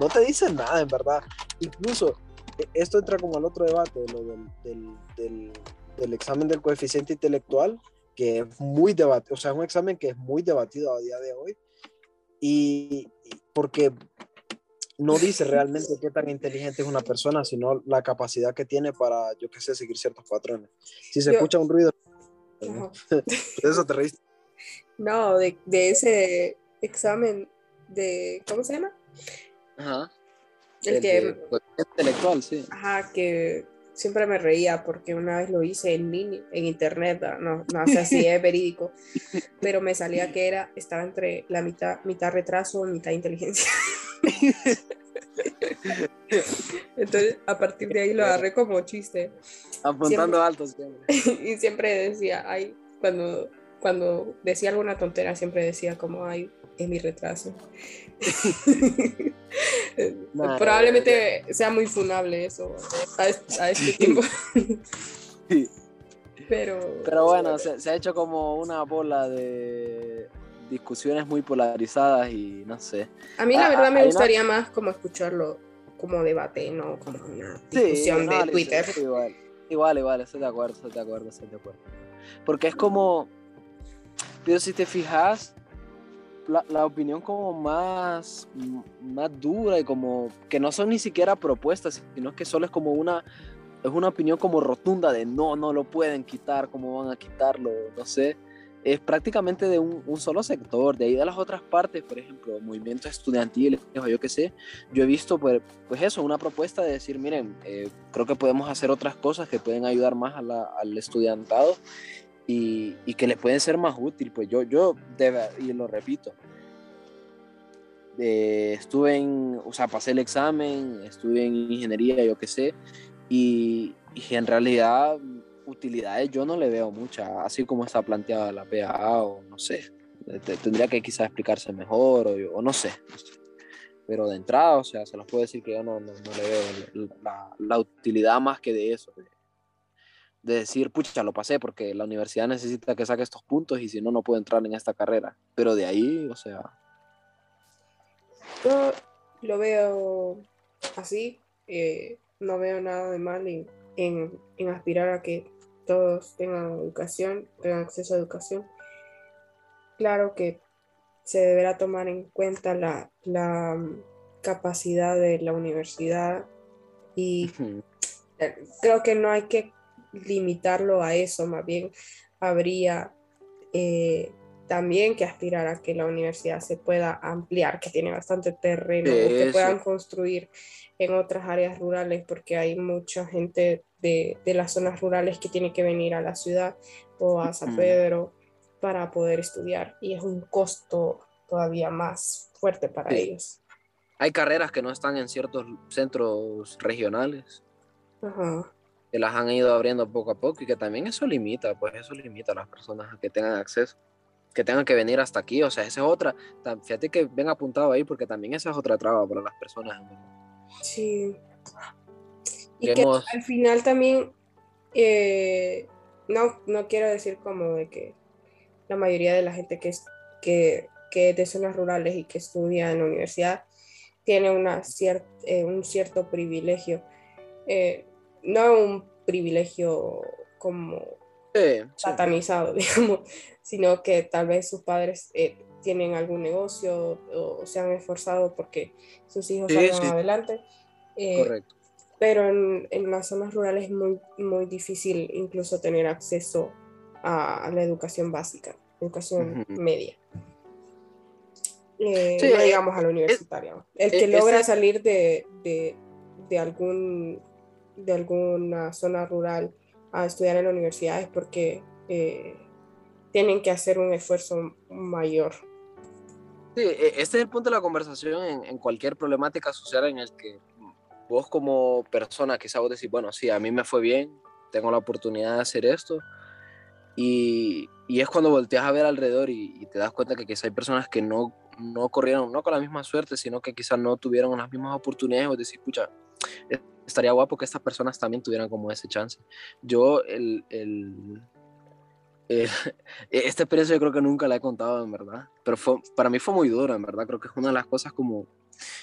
no te dicen nada, en verdad. Incluso e, esto entra como al otro debate, lo del, del, del, del examen del coeficiente intelectual, que es muy debatido, o sea, es un examen que es muy debatido a día de hoy, y porque no dice realmente qué tan inteligente es una persona, sino la capacidad que tiene para, yo qué sé, seguir ciertos patrones. Si se escucha un ruido, eso te reíste. No, de, de, ese examen de, ¿cómo se llama? Ajá. El, que... intelectual, sí. Ajá, que siempre me reía porque una vez lo hice en en internet, no, no sé si es verídico, pero me salía que era, estaba entre la mitad, mitad retraso, mitad inteligencia. Entonces, a partir de ahí lo agarré como chiste. Apuntando alto siempre. y siempre decía, ay, cuando, cuando decía alguna tontera, siempre decía como, ay, es mi retraso. Probablemente sea muy funable eso a este, tiempo. Pero, Pero bueno, se, se, ha hecho como una bola de discusiones muy polarizadas y no sé. A mí la ah, verdad me gustaría más como escucharlo como debate, no como una discusión de Twitter. igual, igual, igual, estoy de acuerdo, estoy de acuerdo, estoy de acuerdo. Porque es como, pero si te fijas, la, la, opinión como más, más dura y como que no son ni siquiera propuestas, sino que solo es como una, es una opinión como rotunda de no, no lo pueden quitar, cómo van a quitarlo, no sé. Es prácticamente de un, un solo sector, de ahí de las otras partes, por ejemplo, movimientos estudiantiles o yo qué sé, yo he visto pues, pues eso, una propuesta de decir, miren, eh, creo que podemos hacer otras cosas que pueden ayudar más a la, al estudiantado y, y, que le pueden ser más útil. Pues yo, yo y lo repito, eh, estuve en, o sea, pasé el examen, estuve en ingeniería, yo qué sé, y, y, en realidad utilidades yo no le veo muchas, así como está planteada la PAA o no sé, tendría que quizás explicarse mejor o, o no, sé, Pero de entrada, o sea, se los puedo decir que yo no, no, no le veo la, la, utilidad más que de eso, de, de decir, pucha, lo pasé porque la universidad necesita que saque estos puntos y si no, no puedo entrar en esta carrera. Pero de ahí, o sea... Yo lo veo así, eh, no veo nada de mal en, en, en, aspirar a que todos tengan educación, tengan acceso a educación. Claro que se deberá tomar en cuenta la, la capacidad de la universidad y creo que no hay que limitarlo a eso, más bien habría eh, también que aspirar a que la universidad se pueda ampliar, que tiene bastante terreno, que puedan construir en otras áreas rurales, porque hay mucha gente de, de, las zonas rurales que tiene que venir a la ciudad o a San Pedro para poder estudiar, y es un costo todavía más fuerte para ellos. Hay carreras que no están en ciertos centros regionales. Ajá que las han ido abriendo poco a poco y que también eso limita, pues eso limita a las personas a que tengan acceso, que tengan que venir hasta aquí, o sea, esa es otra, fíjate que ven apuntado ahí porque también esa es otra traba para las personas. Sí. Y que al final también, eh, no, no quiero decir como de que la mayoría de la gente que es, que, que es de zonas rurales y que estudia en la universidad tiene una eh, un cierto privilegio. Eh, no un privilegio como satanizado, digamos, sino que tal vez sus padres eh, tienen algún negocio o se han esforzado porque sus hijos salgan adelante. Eh, Correcto. Pero en, en, las zonas rurales es muy, muy difícil incluso tener acceso a, la educación básica, educación media. Eh, no digamos a la universitaria. El que logra salir de, de, de algún de alguna zona rural a estudiar en la universidad es porque eh, tienen que hacer un esfuerzo mayor. Sí, e, este es el punto de la conversación en, cualquier problemática social en el que vos como persona quizá vos decís, bueno, sí, a mí me fue bien, tengo la oportunidad de hacer esto, y, y es cuando volteas a ver alrededor y, te das cuenta que quizá hay personas que no, no corrieron, no con la misma suerte, sino que quizás no tuvieron las mismas oportunidades, o decís, escucha, estaría guapo que estas personas también tuvieran como ese chance. Yo, el, el, esta experiencia yo creo que nunca la he contado, en verdad, pero fue, para mí fue muy dura, en verdad, creo que es una de las cosas como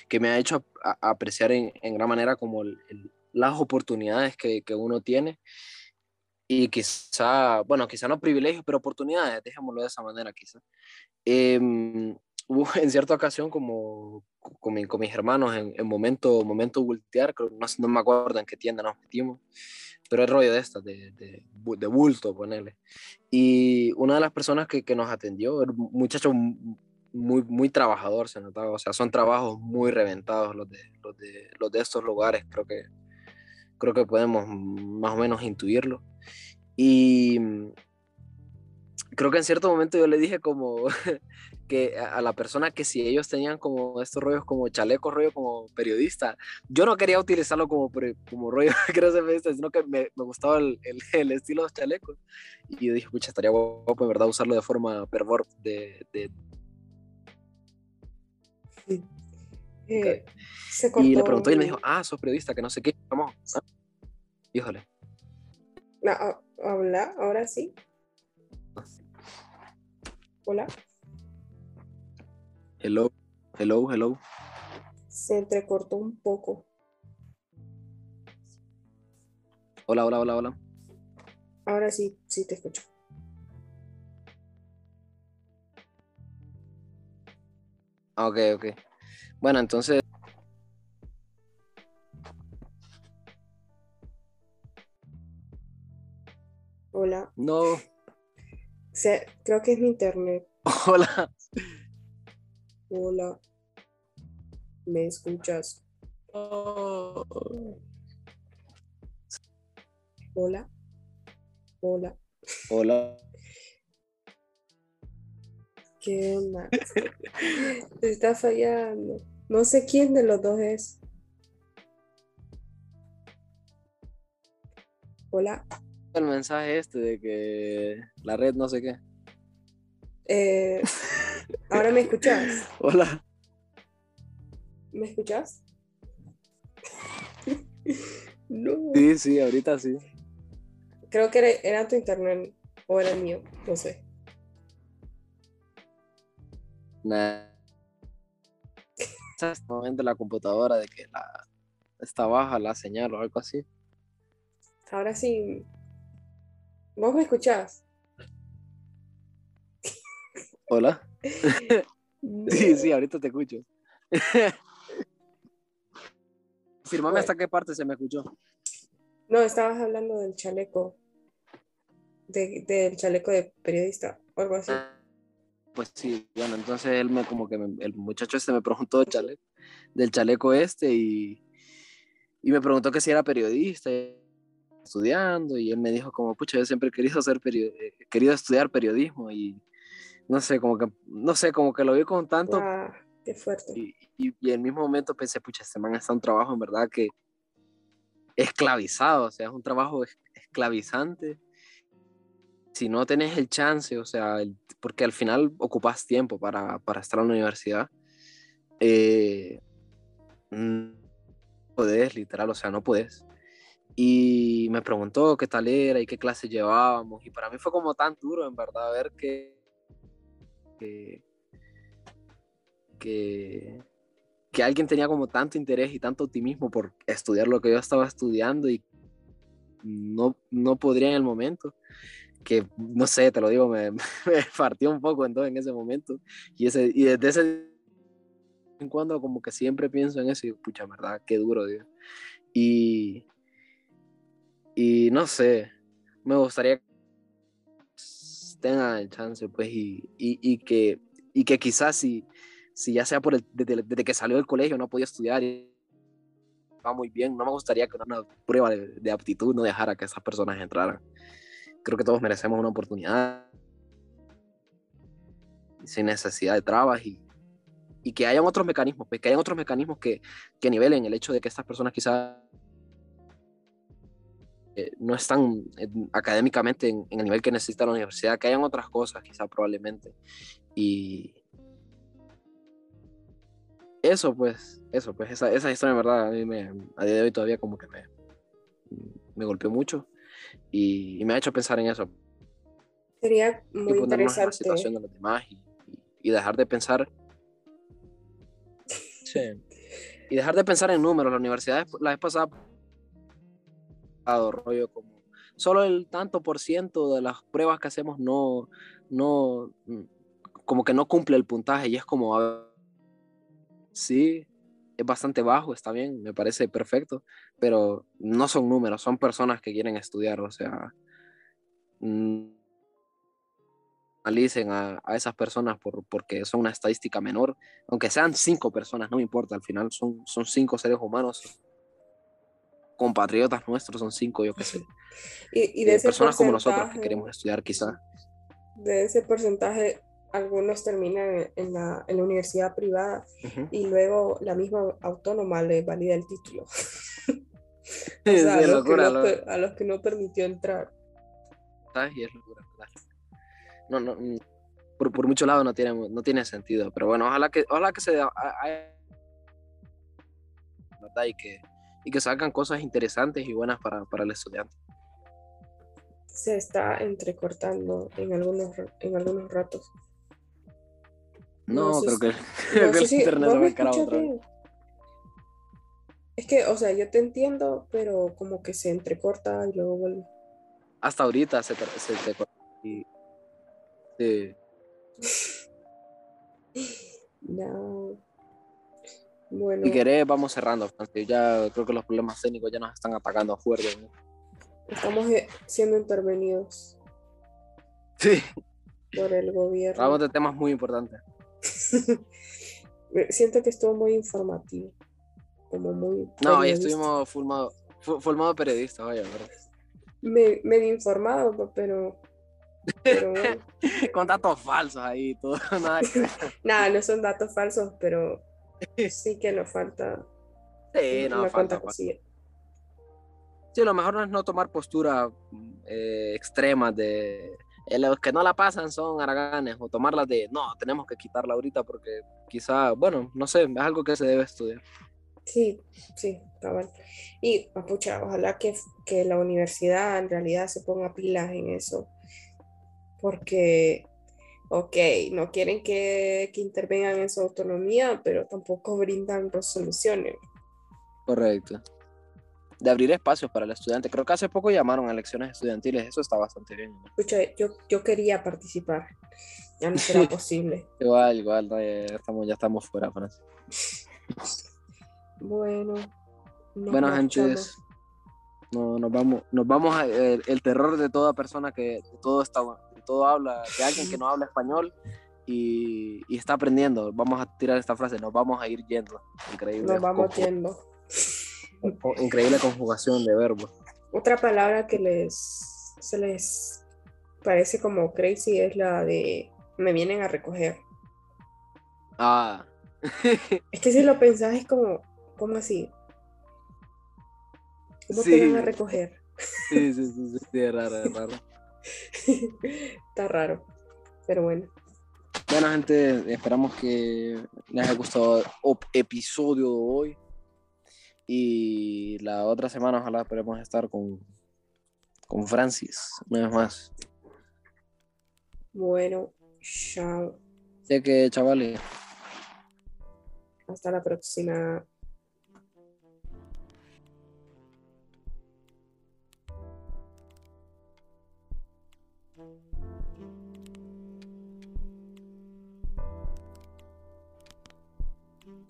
que me ha hecho apreciar en, en, gran manera como el, las oportunidades que, que uno tiene y quizá, bueno, quizá no privilegios, pero oportunidades, dejémoslo de esa manera quizá. Em, hubo en cierta ocasión como con, con mis hermanos en, en, momento, momento voltear, no, no me acuerdo en qué tienda nos metimos, pero el rollo de estas, de, de, de, bulto, ponerle. Y una de las personas que, que nos atendió, un muchacho muy, muy trabajador, se notaba, o sea, son trabajos muy reventados los de, los de, los de estos lugares, creo que, creo que podemos más o menos intuirlo. Y creo que en cierto momento yo le dije como que a la persona que si ellos tenían como estos rollos como chaleco, rollo como periodista, yo no quería utilizarlo como, como rollo periodista, sino que me, me gustaba el, el, el, estilo de los chalecos. Y yo dije, pucha, estaría guapo, en verdad, usarlo de forma pervor, de... de... Sí. Eh, y le preguntó y me dijo, ah, sos periodista, que no sé qué, vamos. ¿Ah? Híjole. No, hola, ahora sí. Hola. Hello, hello, hello. Se entrecortó un poco. Hola, hola, hola, hola. Ahora sí, sí te escucho. Ok, ok. Bueno, entonces Hola. No. Se, creo que es mi internet. Hola. Hola. ¿Me escuchas? Oh. Hola. Hola. Hola. ¿Qué onda? Está fallando. No sé quién de los dos es. Hola el mensaje este de que la red no sé qué. Eh, ¿Ahora me escuchas? Hola. ¿Me escuchas? no. Sí, sí, ahorita sí. Creo que era, era, tu internet o era el mío, no sé. Nah. Momento la computadora de que la, está baja la señal o algo así. Ahora sí, ¿Vos me escuchás? Hola. Sí, sí, ahorita te escucho. Firmame bueno. hasta qué parte se me escuchó. No, estabas hablando del chaleco. De, del chaleco de periodista o algo así. Pues sí, bueno, entonces él me como que me, el muchacho este me preguntó del chaleco, del chaleco este y, y me preguntó que si era periodista estudiando y él me dijo como, pucha, yo siempre he querido, ser eh, querido estudiar periodismo y no sé, como que, no sé, como que lo vi con tanto... Ah, qué fuerte. Y, y, y, en el mismo momento pensé, pucha, este man está un trabajo en verdad que esclavizado, o sea, es un trabajo esclavizante. Si no tenés el chance, o sea, el, porque al final ocupas tiempo para, para estar en la universidad, eh, no podés, literal, o sea, no puedes y me preguntó qué tal era y qué clase llevábamos. Y para mí fue como tan duro, en verdad, ver que, que, que, que, alguien tenía como tanto interés y tanto optimismo por estudiar lo que yo estaba estudiando y no, no podría en el momento. Que no sé, te lo digo, me, me partió un poco entonces en ese momento. Y, ese, y desde ese en cuando, como que siempre pienso en eso y pucha, verdad, qué duro, Dios. Y y no sé, me gustaría que tengan el chance, pues, y, y, y, que, y que quizás si, si ya sea por el, desde, desde que salió del colegio no podía estudiar y va muy bien, no me gustaría que una prueba de, de aptitud no dejara que esas personas entraran. Creo que todos merecemos una oportunidad sin necesidad de trabas y, y que hayan otros mecanismos, pues, que hayan otros mecanismos que, que nivelen el hecho de que estas personas quizás eh, no están académicamente en, en, el nivel que necesita la universidad, que hayan otras cosas quizá probablemente. Y eso pues, eso pues, esa, esa historia en verdad a mí me, a día de hoy todavía como que me, me golpeó mucho y, y me ha hecho pensar en eso. Sería muy y interesante. En la situación de los demás y, y, dejar de pensar. Sí. Y dejar de pensar en números. La universidad, la vez pasada rollo como solo el tanto por ciento de las pruebas que hacemos no, no, como que no cumple el puntaje y es como, sí, es bastante bajo, está bien, me parece perfecto, pero no son números, son personas que quieren estudiar, o sea, analicen a, a, esas personas por, porque son una estadística menor, aunque sean cinco personas, no me importa, al final son, son cinco seres humanos, compatriotas nuestros, son cinco, yo qué sé. Y, de personas como nosotros que queremos estudiar quizá. De ese porcentaje, algunos terminan en la, en la universidad privada y luego la misma autónoma le valida el título. o sea, a, los locura, no, a, los que no, permitió entrar. Y es locura, no, no, mm, por, por mucho lado no tiene, no tiene sentido, pero bueno, ojalá que, ojalá que se ¿verdad? Y que, y que salgan cosas interesantes y buenas para, para el estudiante. Se está entrecortando en algunos, en algunos ratos. No, creo que, creo que el internet va a otra vez. Es que, o sea, yo te entiendo, pero como que se entrecorta y luego vuelve. Hasta ahorita se, se, se y Sí. No. Bueno. Si querés, vamos cerrando, Ya creo que los problemas técnicos ya nos están atacando fuerte. Estamos eh, siendo intervenidos. Sí. Por el gobierno. Hablamos de temas muy importantes. Siento que estuvo muy informativo. Como muy. No, ya estuvimos formado, formado periodistas, vaya, ¿verdad? Me, medio informado, pero Con datos falsos ahí, todo. Nada, no son datos falsos, pero sí que nos falta. Sí, no, falta. Sí, lo mejor no es no tomar postura eh, extremas de. Eh, los que no la pasan son araganes, o tomarlas de no, tenemos que quitarla ahorita porque quizá, bueno, no sé, es algo que se debe estudiar. Sí, sí, cabal. Y, pucha, ojalá que, que la universidad en realidad se ponga pilas en eso porque, ok, no quieren que, intervengan en su autonomía, pero tampoco brindan resoluciones. Correcto. De abrir espacios para el estudiante. Creo que hace poco llamaron a elecciones estudiantiles, eso está bastante bien. Escucha, yo, yo quería participar, ya no será posible. igual, igual, ya, estamos, ya estamos fuera, Francia. bueno. Bueno, gente, no, nos vamos, nos vamos a, el, terror de toda persona que todo está todo habla, de alguien que no habla español y, y, está aprendiendo. Vamos a tirar esta frase, nos vamos a ir yendo. Increíble. Nos vamos yendo. Increíble conjugación de verbos. Otra palabra que les se les parece como crazy es la de me vienen a recoger. Ah. es que si lo pensás es como, ¿cómo así? ¿Cómo te van a recoger? Sí, sí, sí, sí, es raro, es raro. Está raro, pero bueno. Bueno, gente, esperamos que les haya gustado el episodio de hoy. Y la otra semana ojalá esperemos estar con, con Francis, una vez más. Bueno, chao. Sé que, chavales. Hasta la próxima.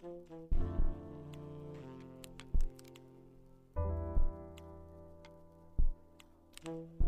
Thank you.